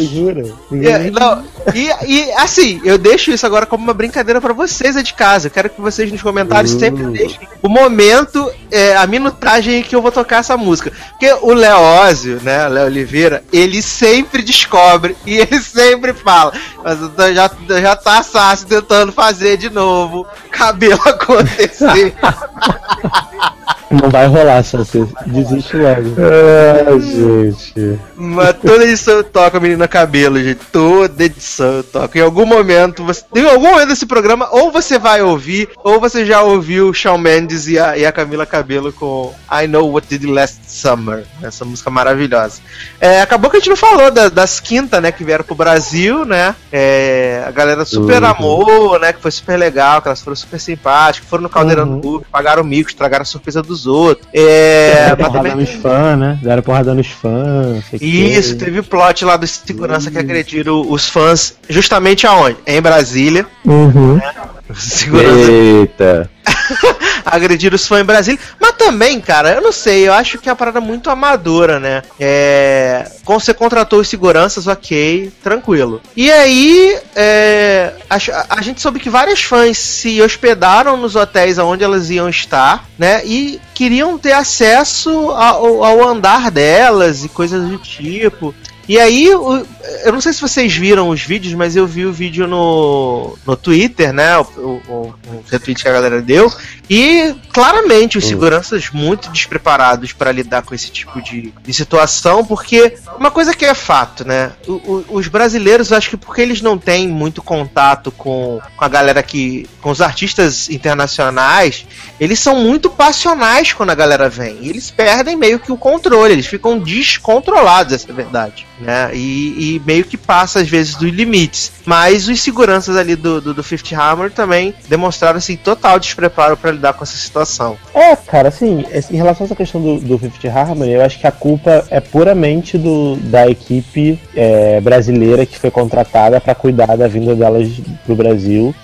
Jura? É, não, e, e, assim, eu deixo isso agora como uma brincadeira pra vocês aí de casa. Eu quero que vocês nos comentários Uh. sempre deixem o momento, é, a minutagem em que eu vou tocar essa música. Porque o Leózio, né, Léo Oliveira, ele sempre descobre e ele sempre fala. Mas eu já, já tá Sassi tentando fazer de novo cabelo acontecer. Não vai rolar, você desiste logo. Ai, gente. Mas toda edição eu toco a menina cabelo, gente. Toda edição eu toco. Em algum momento, você, em algum momento desse programa, ou você vai ouvir, ou você já ouviu o Shawn Mendes e a, e a Camila Cabelo com I Know What Did Last Summer. Essa música maravilhosa. É, acabou que a gente não falou da- das quintas, né? Que vieram pro Brasil, né? É, a galera super Uhum. amou, né? Que foi super legal, que elas foram super simpáticas, foram no Caldeirão Uhum. do Hulk, pagaram mico, estragaram a surpresa dos outros. É, Deram porrada também- nos fãs, né? Deram porrada nos fãs. isso, teve o plot lá do segurança que agrediram os fãs justamente aonde? Em Brasília. Uhum. Segurança Eita. agrediram os fãs em Brasília. Mas também, cara, eu não sei, eu acho que é uma parada muito amadora, né? É. Quando você contratou os seguranças, ok, tranquilo. E aí, é, a, a gente soube que vários fãs se hospedaram nos hotéis onde elas iam estar, né? E queriam ter acesso ao, ao andar delas e coisas do tipo. E aí, eu não sei se vocês viram os vídeos, mas eu vi o vídeo no, no Twitter, né? O, o, o- retweet que a galera deu. E claramente os seguranças muito despreparados para lidar com esse tipo de, de situação, porque uma coisa que é fato, né? O- os brasileiros, acho que porque eles não têm muito contato com, com a galera que. com os artistas internacionais, eles são muito passionais quando a galera vem. E eles perdem meio que o controle, eles ficam descontrolados, essa é a verdade. Né? E, e meio que passa às vezes dos limites. Mas os seguranças ali do, do, do Fifth Hammer também demonstraram assim, total despreparo para lidar com essa situação. É, cara, assim, em relação a essa questão do, do Fifth Harmony, eu acho que a culpa é puramente do, da equipe é, brasileira que foi contratada pra cuidar da vinda delas pro Brasil.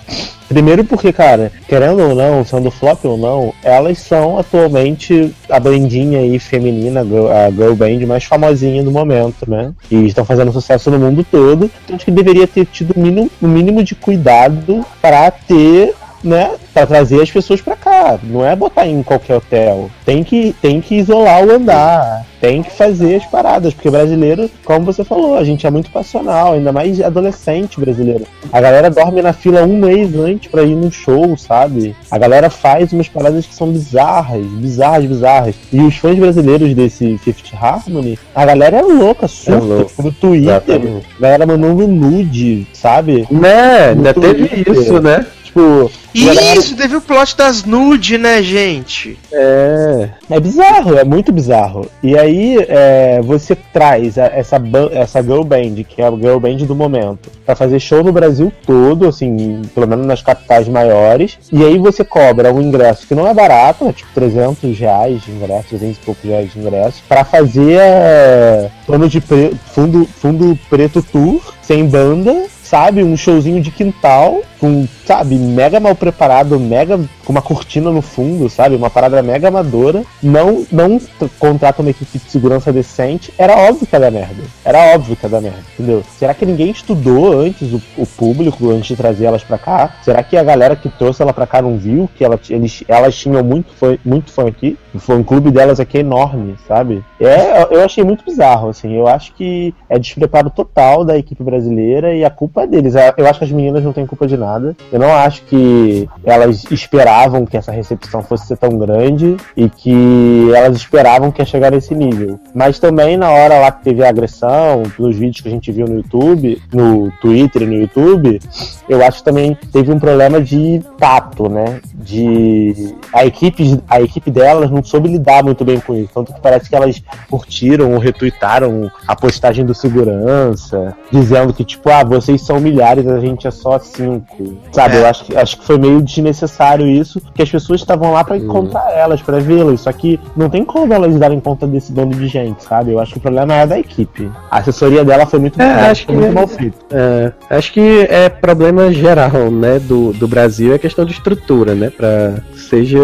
Primeiro porque, cara, querendo ou não, sendo flop ou não, elas são atualmente a bandinha aí feminina, a girl- band mais famosinha do momento, né? E estão fazendo sucesso no mundo todo. Então acho que deveria ter tido o mínimo, o mínimo de cuidado para ter né, para trazer as pessoas pra cá. Não é botar em qualquer hotel. Tem que, tem que isolar o andar. Tem que fazer as paradas, porque brasileiro, como você falou, a gente é muito passional, ainda mais adolescente brasileiro. A galera dorme na fila um mês antes pra ir num show, sabe? A galera faz umas paradas que são bizarras, bizarras, bizarras. E os fãs brasileiros desse Fifth Harmony, a galera é louca, surta louco. no Twitter, Exatamente. a galera mandando nude, sabe? Né, ainda No teve isso, né? Tipo, isso, teve o plot das nude, né, gente? É. É bizarro, é muito bizarro. E aí é, você traz a- essa, essa girl band, que é a girl band do momento, pra fazer show no Brasil todo, assim, pelo menos nas capitais maiores. E aí você cobra um ingresso que não é barato, é tipo 300 reais de ingresso, 300 e poucos reais de ingresso, pra fazer é, plano de pre- fundo, fundo preto tour, sem banda, sabe? Um showzinho de quintal, com, sabe, mega mal preparado, mega com uma cortina no fundo, sabe? Uma parada mega amadora. Não, não contrata uma equipe de segurança decente. Era óbvio que ia dar merda. Era óbvio que ia dar merda, entendeu? Será que ninguém estudou antes o, o público, antes de trazer elas pra cá? Será que a galera que trouxe ela pra cá não viu que ela, eles, elas tinham muito fã, muito fã aqui? O fã clube delas aqui é enorme, sabe? É, eu achei muito bizarro, assim. Eu acho que é despreparo total da equipe brasileira e a culpa é deles. Eu acho que as meninas não têm culpa de nada. Eu não acho que elas esperavam que essa recepção fosse ser tão grande e que elas esperavam que ia chegar nesse nível. Mas também na hora lá que teve a agressão, nos vídeos que a gente viu no YouTube, no Twitter e no YouTube, eu acho que também teve um problema de tato, né? De a equipe, a equipe delas não soube lidar muito bem com isso. Tanto que parece que elas curtiram ou retuitaram a postagem do segurança, dizendo que, tipo, ah, vocês são milhares, a gente é só cinco. Sabe, É. eu acho, que- acho que foi meio desnecessário isso, que as pessoas estavam lá pra encontrar elas, pra vê-las. Só que não tem como elas darem conta desse bando de gente, sabe? Eu acho que o problema é da equipe. A assessoria dela foi muito, É, mal- acho foi que- muito mal feita. É, acho que é problema geral, né, do, do Brasil, é questão de estrutura, né, pra, seja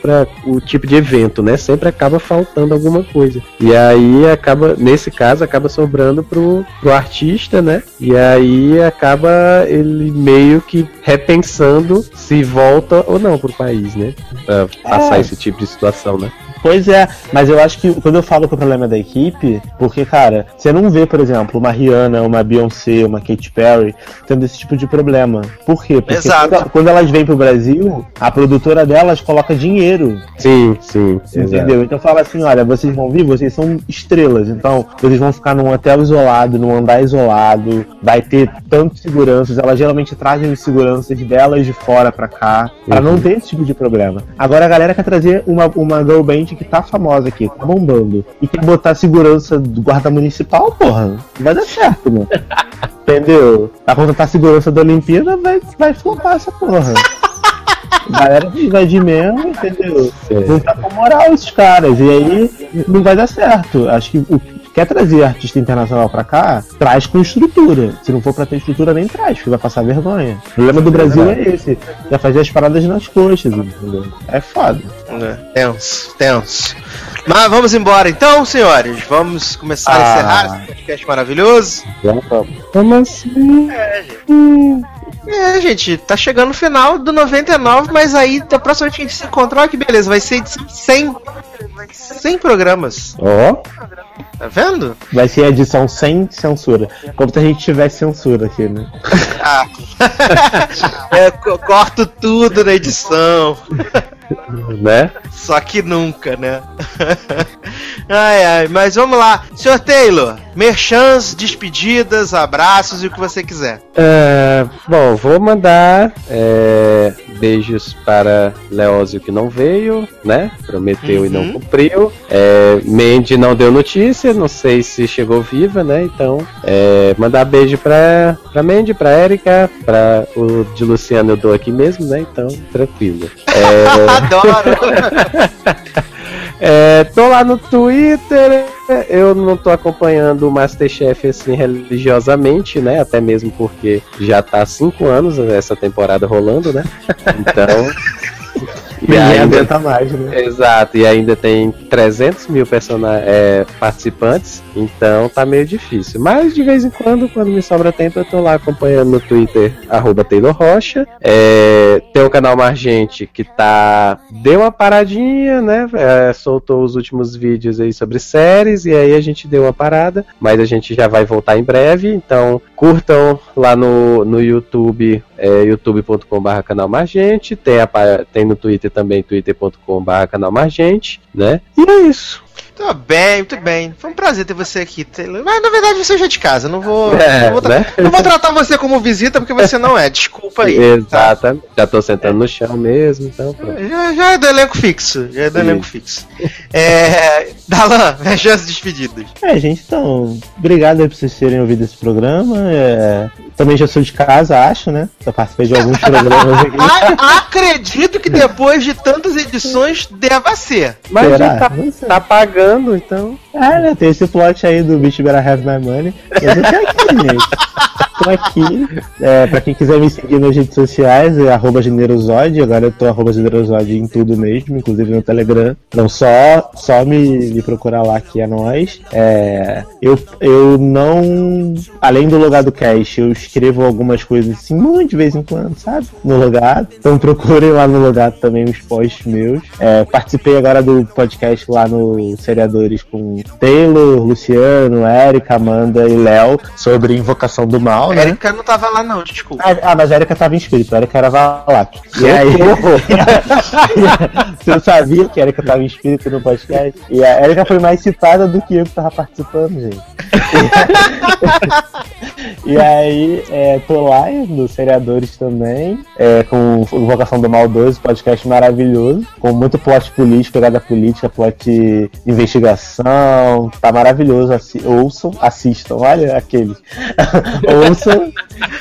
para o tipo de evento, né, sempre acaba faltando alguma coisa. E aí acaba, nesse caso, acaba sobrando pro, pro artista, né, e aí acaba ele meio que repensando se volta ou não pro país, né, pra passar É. esse tipo de situação, né. Pois é, mas eu acho que quando eu falo que o problema é da equipe, porque, cara, você não vê, por exemplo, uma Rihanna, uma Beyoncé, uma Katy Perry tendo esse tipo de problema. Por quê? Porque Exato. quando, quando elas vêm pro Brasil, a produtora delas coloca dinheiro, Sim, sim, exato. entendeu? Então fala assim, olha, vocês vão vir, vocês são estrelas, então vocês vão ficar num hotel isolado, num andar isolado, vai ter tantos seguranças, elas geralmente trazem os seguranças delas de fora pra cá, pra Uhum. não ter esse tipo de problema. Agora a galera quer trazer uma, uma girl band que tá famosa aqui, tá bombando, e quer botar segurança do guarda municipal, porra, não vai dar certo, mano. Entendeu? Pra contratar segurança da Olimpíada, vai, vai flopar essa porra. A galera vai invadir mesmo, entendeu? Não tá com moral esses caras. E aí não vai dar certo. Acho que o quer trazer artista internacional pra cá, traz com estrutura. Se não for pra ter estrutura, nem traz, porque vai passar vergonha. O problema do Brasil é esse. É fazer as paradas nas coxas, entendeu? É foda. É, tenso, tenso. Mas vamos embora então, senhores. Vamos começar a Ah. encerrar esse podcast maravilhoso. Como assim? É, gente, tá chegando o final do 99, mas aí da próxima vez que a gente se encontrar, olha que beleza, vai ser edição 100. 100 programas, Ó, tá vendo? Vai ser edição sem censura. Como se a gente tivesse censura aqui, né? Ah. É, co- corto tudo na edição. né? Só que nunca, né? ai, ai, mas vamos lá. Senhor Taylor, merchans, despedidas, abraços e o que você quiser. É, bom, vou mandar é, beijos para Leózio que não veio, né? Prometeu e não Uhum. cumpriu. É, Mandy não deu notícia, não sei se chegou viva, né? Então, é, mandar beijo pra, pra Mandy, pra Erika, pra o de Luciano eu dou aqui mesmo, né? Então, tranquilo. É, Adoro! É, tô lá no Twitter, eu não tô acompanhando o Masterchef assim religiosamente, né? Até mesmo porque já tá há cinco anos essa temporada rolando, né? Então. E ainda, mais, né? exato, e ainda tem 300 mil é, participantes, então tá meio difícil. Mas de vez em quando, quando me sobra tempo, eu tô lá acompanhando no Twitter, arroba Taylor Rocha. É, tem o canal Margente que tá. Deu uma paradinha, né? É, soltou os últimos vídeos aí sobre séries, e aí a gente deu uma parada, mas a gente já vai voltar em breve, então curtam lá no, no YouTube, é, youtube.com.br canal Margente, tem, a, tem no Twitter também, twitter.com.br canal Margente, né? E é isso. Tudo bem, muito bem. Foi um prazer ter você aqui, Taylor. Mas na verdade você já é de casa, não vou. É, não, vou né? não vou tratar você como visita porque você não é. Desculpa aí. Exatamente. Já tô sentando no chão mesmo, então pronto. Já, já é do elenco fixo. Já é do Isso. elenco fixo. É. Dalan, merchans despedidas. É, gente, então, obrigado aí por vocês terem ouvido esse programa. É, também já sou de casa, acho, né? Já participei de alguns programas aqui. A- acredito que depois de tantas edições deva ser. Mas a Será? gente tá, tá pagando, então. É, né? Tem esse plot aí do Bitch Better Have My Money. Mas eu tô aqui, gente. Tô aqui. É, pra quem quiser me seguir nas redes sociais, é arroba. Agora eu tô arroba em tudo mesmo, inclusive no Telegram. Então só, só me, me procurar lá que é nós. É, eu, eu não. Além do logado cast, eu escrevo algumas coisas assim, muito de vez em quando, sabe? No logado. Então procurem lá no logado também os posts meus. É, participei agora do podcast lá no Seriadores com Taylor, Luciano, Érica, Amanda e Léo sobre invocação do mal, A né? Erika não tava lá, não, desculpa. Ah, ah, mas a Erika tava inscrita, a Erika era Valak. E aí. Você sabia que a Erika tava inscrita no podcast? E a Erika foi mais citada do que eu que tava participando, gente. e aí, é, tô lá no Seriadores também, é, com Invocação do Mal 12, podcast maravilhoso, com muito plot político, pegada política, plot investigação. Tá maravilhoso. Assi ouçam, assistam, olha aquele. ouçam.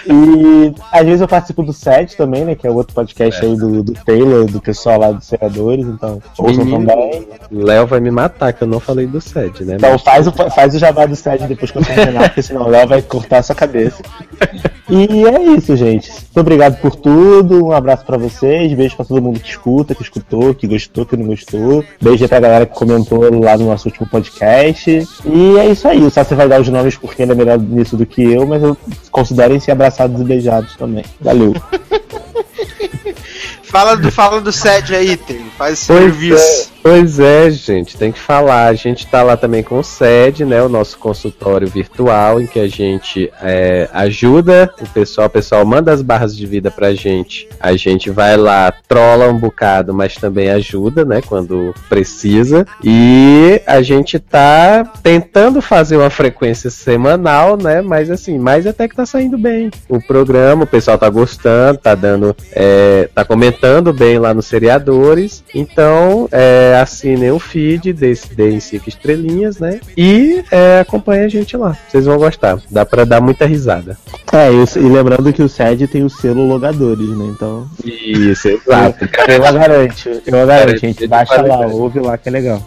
E às vezes eu participo do SED também, né? Que é outro podcast é. aí do, do Taylor, do pessoal lá dos senadores. Então, ouçam Menino, também. Léo vai me matar, que eu não falei do SED, né? Então faz o, faz o jabá do SED depois que eu terminar, porque senão o Léo vai cortar a sua cabeça. E é isso, gente. Muito obrigado por tudo. Um abraço para vocês. Beijo pra todo mundo que escuta, que escutou, que gostou, que não gostou. Beijo pra galera que comentou lá no nosso último podcast. E é isso aí. O Sassi vai dar os nomes porque ele é melhor nisso do que eu, mas eu considerem-se abraçados e beijados também. Valeu. fala do, fala do SED aí, tem. Faz pois serviço. É. Pois é, gente, tem que falar. A gente está lá também com o SED, né? O nosso consultório virtual, em que a gente é, ajuda o pessoal, o pessoal manda as barras de vida pra gente. A gente vai lá, trola um bocado, mas também ajuda, né? Quando precisa. E a gente tá tentando fazer uma frequência semanal, né? Mas assim, mas até que tá saindo bem. O programa, o pessoal tá gostando, tá dando. É, tá comentando bem lá nos seriadores. Então, é assinem o feed, deem cinco estrelinhas, né? E é, acompanhem a gente lá. Vocês vão gostar. Dá pra dar muita risada. É, e, e lembrando que o SED tem o selo logadores, né? Então. Isso, exato. eu garanto, eu garanto, gente. Baixa lá, ouve lá que é legal.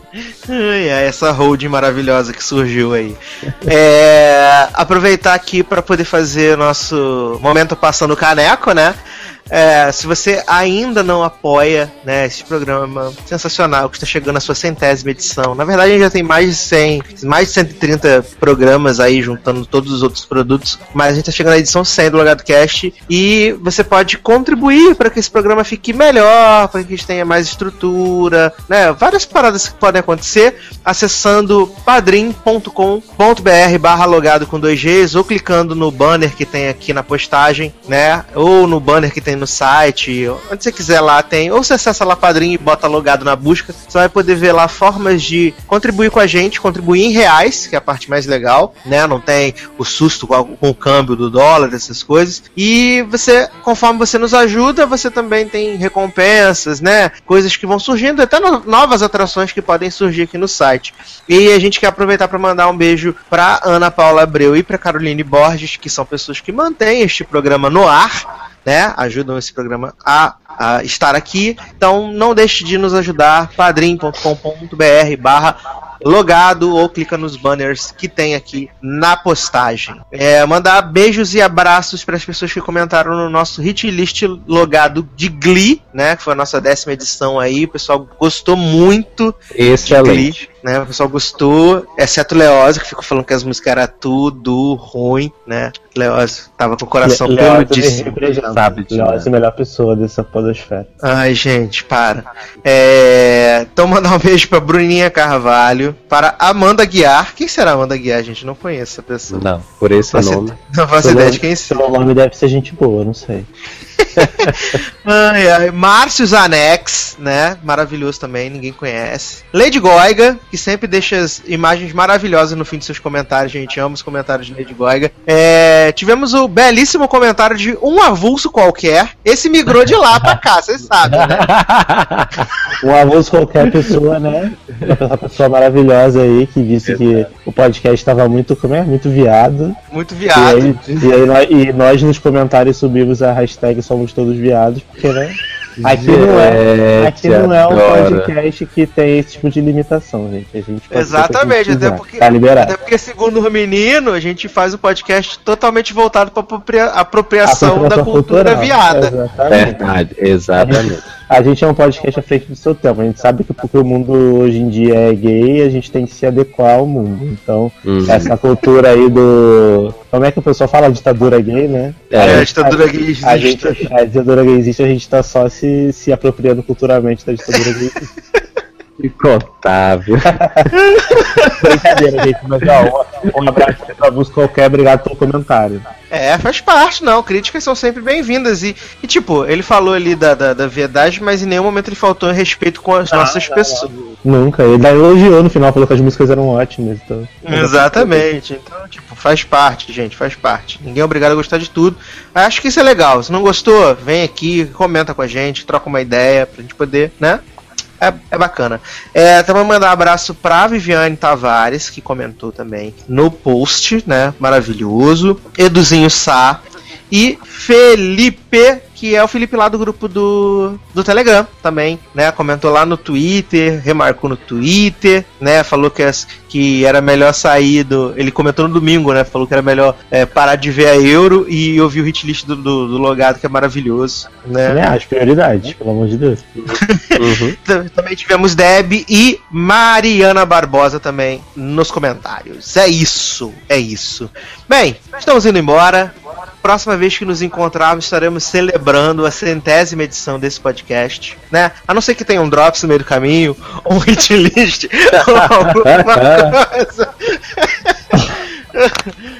É essa holding maravilhosa que surgiu aí. É, aproveitar aqui para poder fazer nosso momento passando caneco, né? É, se você ainda não apoia né, esse programa sensacional que está chegando à sua centésima edição, na verdade a gente já tem mais de 100, mais de 130 programas aí juntando todos os outros produtos, mas a gente está chegando à edição 100 do Logado Cast e você pode contribuir para que esse programa fique melhor, para que a gente tenha mais estrutura, né, várias paradas que podem acontecer acessando padrim.com.br barra logado com dois Gs ou clicando no banner que tem aqui na postagem, né, ou no banner que tem no site, onde você quiser lá tem. Ou você acessa lá Padrinho e bota logado na busca, você vai poder ver lá formas de contribuir com a gente, contribuir em reais, que é a parte mais legal, né? Não tem o susto com, com o câmbio do dólar, essas coisas. E você, conforme você nos ajuda, você também tem recompensas, né? Coisas que vão surgindo, até no, novas atrações que podem surgir aqui no site. E a gente quer aproveitar para mandar um beijo para Ana Paula Abreu e para Caroline Borges, que são pessoas que mantêm este programa no ar né? Ajudam esse programa a, a estar aqui. Então não deixe de nos ajudar, padrim.com.br barra logado ou clica nos banners que tem aqui na postagem. É, mandar beijos e abraços para as pessoas que comentaram no nosso hit list logado de Glee, né? Que foi a nossa décima edição aí. O pessoal gostou muito. Excelente né? O pessoal gostou, exceto Leózio, que ficou falando que as músicas eram tudo ruim, né? Leózio tava com o coração Le peludíssimo. Sabe, Leózio é a melhor pessoa dessa podosfera. Ai, gente, para. É... Então mandar um beijo pra Bruninha Carvalho, para Amanda Guiar. Quem será Amanda Guiar, gente? Não conheço essa pessoa. Não, por esse não nome. Não faço ideia de quem seja. O nome deve ser gente boa, não sei. ai, ai. Márcio Zanex, né? Maravilhoso também, ninguém conhece. Lady Goiga, que sempre deixa as imagens maravilhosas no fim de seus comentários. Gente ama os comentários de Lady Goiga. É, tivemos o belíssimo comentário de um avulso qualquer. Esse migrou de lá pra cá, vocês sabem, né? um avulso qualquer pessoa, né? Uma pessoa maravilhosa aí que disse que o podcast estava muito, como é? Muito viado. Muito viado. E, aí, e, aí nós, e nós nos comentários subimos a hashtag Somos Todos Viados, porque, né? Aqui não é, aqui não é um podcast que tem esse tipo de limitação, gente. A gente Exatamente, até porque, tá liberado. até porque, segundo o menino, a gente faz um podcast totalmente voltado para apropria, apropriação, da cultura cultural. viada. Exatamente. Verdade, exatamente. A gente é um podcast à frente do seu tempo. A gente sabe que porque o mundo hoje em dia é gay, a gente tem que se adequar ao mundo. Então, uhum. essa cultura aí do. Como é que o pessoal fala? A ditadura gay, né? É, a, a ditadura gay existe. A, gente, a ditadura gay existe, a gente tá só se, se apropriando culturalmente da ditadura. Incontável. Brincadeira, gente, mas ó, um abraço pra você qualquer, obrigado pelo comentário. É, faz parte, não. Críticas são sempre bem-vindas. E, e, tipo, ele falou ali da, da, da, verdade, mas em nenhum momento ele faltou em respeito com as ah, nossas não, pessoas. Não. Nunca. Ele elogiou no final, falou que as músicas eram ótimas. Então... Exatamente. Então, tipo, faz parte, gente, faz parte. Ninguém é obrigado a gostar de tudo. Acho que isso é legal. Se não gostou, vem aqui, comenta com a gente, troca uma ideia pra gente poder, né? É, é bacana. É, também mandar um abraço pra Viviane Tavares, que comentou também no post, né? Maravilhoso. Eduzinho Sá. E Felipe que é o Felipe lá do grupo do, do Telegram também, né? Comentou lá no Twitter, remarcou no Twitter, né? Falou que, as, que era melhor sair do. Ele comentou no domingo, né? Falou que era melhor é, parar de ver a Euro e ouvir o hit list do, do, do Logado, que é maravilhoso, né? É, as prioridades, pelo amor de Deus. uhum. Também tivemos Deb e Mariana Barbosa também nos comentários. É isso, é isso. Bem, estamos indo embora. Próxima vez que nos encontrarmos, estaremos celebrando a centésima edição desse podcast, né? A não ser que tenha um drops no meio do caminho, ou um hit list, ou alguma coisa.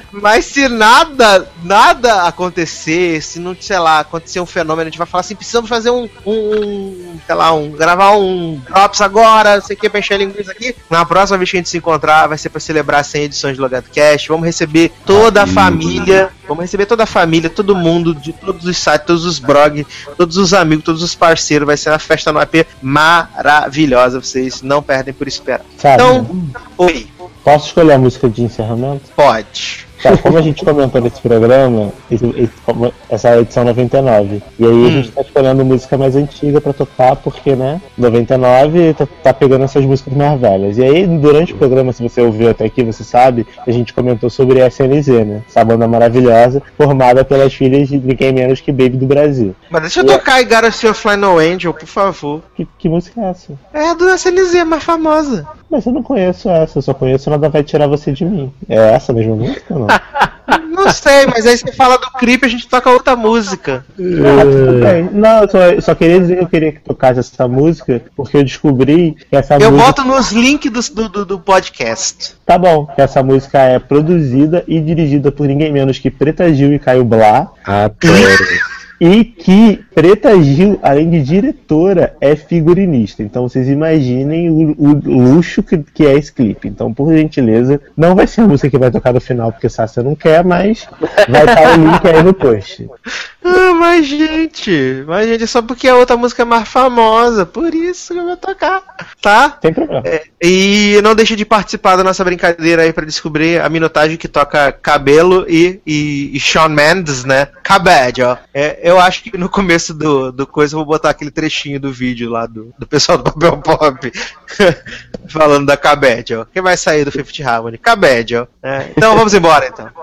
Mas se nada, nada acontecer, se não, sei lá, acontecer um fenômeno, a gente vai falar assim, precisamos fazer um, um, sei lá, um, gravar um Drops agora, não sei o que, pra encher linguiça aqui. Na próxima vez que a gente se encontrar, vai ser pra celebrar 100 edições do Logado Cast. Vamos receber toda a família, vamos receber toda a família, todo mundo, de todos os sites, todos os blogs, todos os amigos, todos os parceiros. Vai ser uma festa no AP maravilhosa, vocês não perdem por esperar. Sabe, Então, né? oi, Posso escolher a música de encerramento? pode. Tá, como a gente comentou nesse programa, esse- esse- essa é a edição 99. E aí a gente tá escolhendo música mais antiga pra tocar, porque, né, 99 tá, tá pegando essas músicas mais velhas. E aí, durante o programa, se você ouviu até aqui, você sabe, a gente comentou sobre a SNZ, né? Essa banda maravilhosa, formada pelas filhas de ninguém menos que Baby do Brasil. Mas deixa eu tocar I Gotta See Fly No Angel, por favor. Que, que música é essa? É a do SNZ, mais famosa. Mas eu não conheço essa, eu só conheço Nada Vai Tirar Você de Mim. É essa mesma música ou não? Não sei, mas aí você fala do clipe, a gente toca outra música. Ah, tudo bem. Não, eu só, eu só queria dizer que eu queria que tocasse essa música, porque eu descobri que essa Eu música. boto nos links do, do, do podcast. Tá bom, que essa música é produzida e dirigida por ninguém menos que Preta Gil e Caio Blá. Adoro. E que Preta Gil, além de diretora, é figurinista. Então vocês imaginem o, o luxo que, que é esse clipe. Então, por gentileza, não vai ser a música que vai tocar no final, porque Sácia não quer, mas vai estar o link aí no post. Ah, mas gente, mas gente, é só porque a outra música é mais famosa, por isso que eu vou tocar, tá? Sem problema. É, e não deixe de participar da nossa brincadeira aí pra descobrir a minutagem que toca Cabelo e, e, e Shawn Mendes, né? Cabed, ó. É, eu acho que no começo do, do coisa eu vou botar aquele trechinho do vídeo lá do, do pessoal do Papel Pop falando da Cabed, ó. Quem vai sair do Fifth Harmony? Cabed, ó. É, então vamos embora então.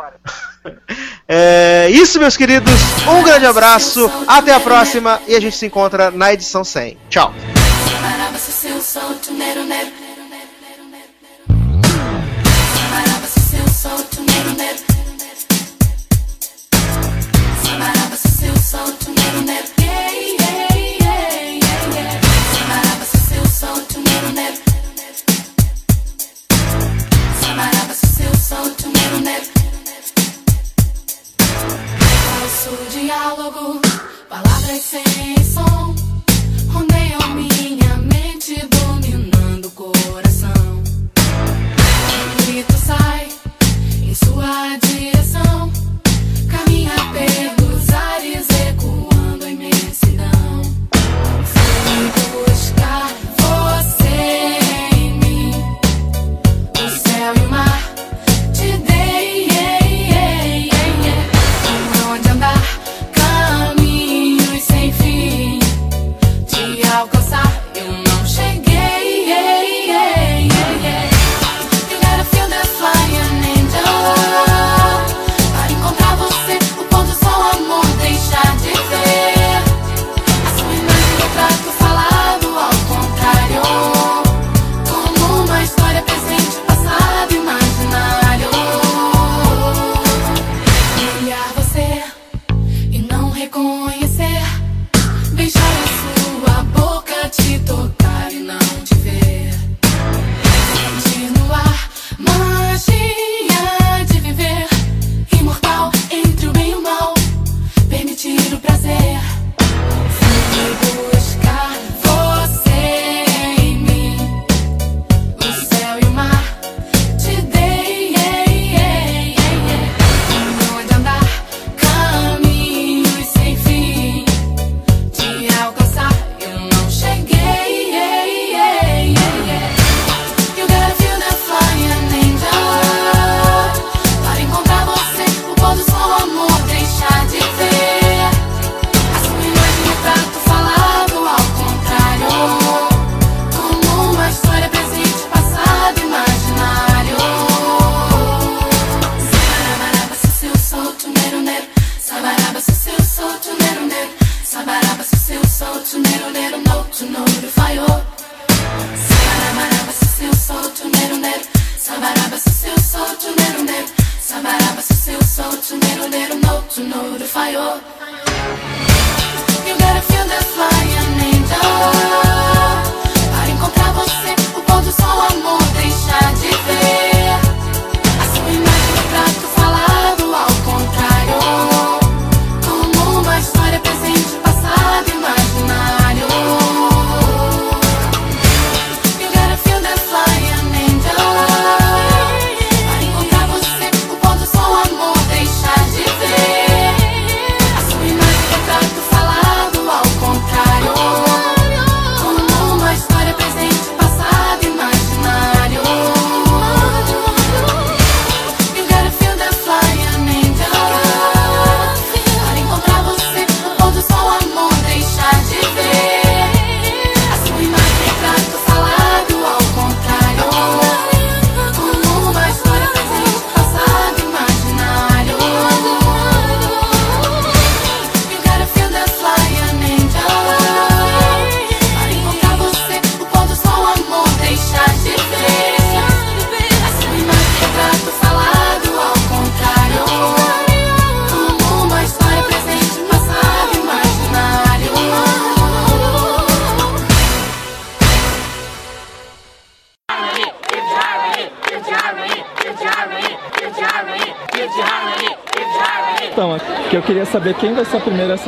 É isso, meus queridos. Um grande abraço, até a próxima e a gente se encontra na edição 100. Tchau. Sem som Rondeiam minha mente, dominando o coração. Um grito sai em sua direção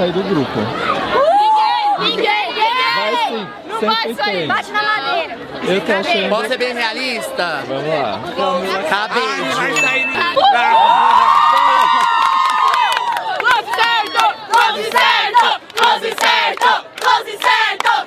a primeira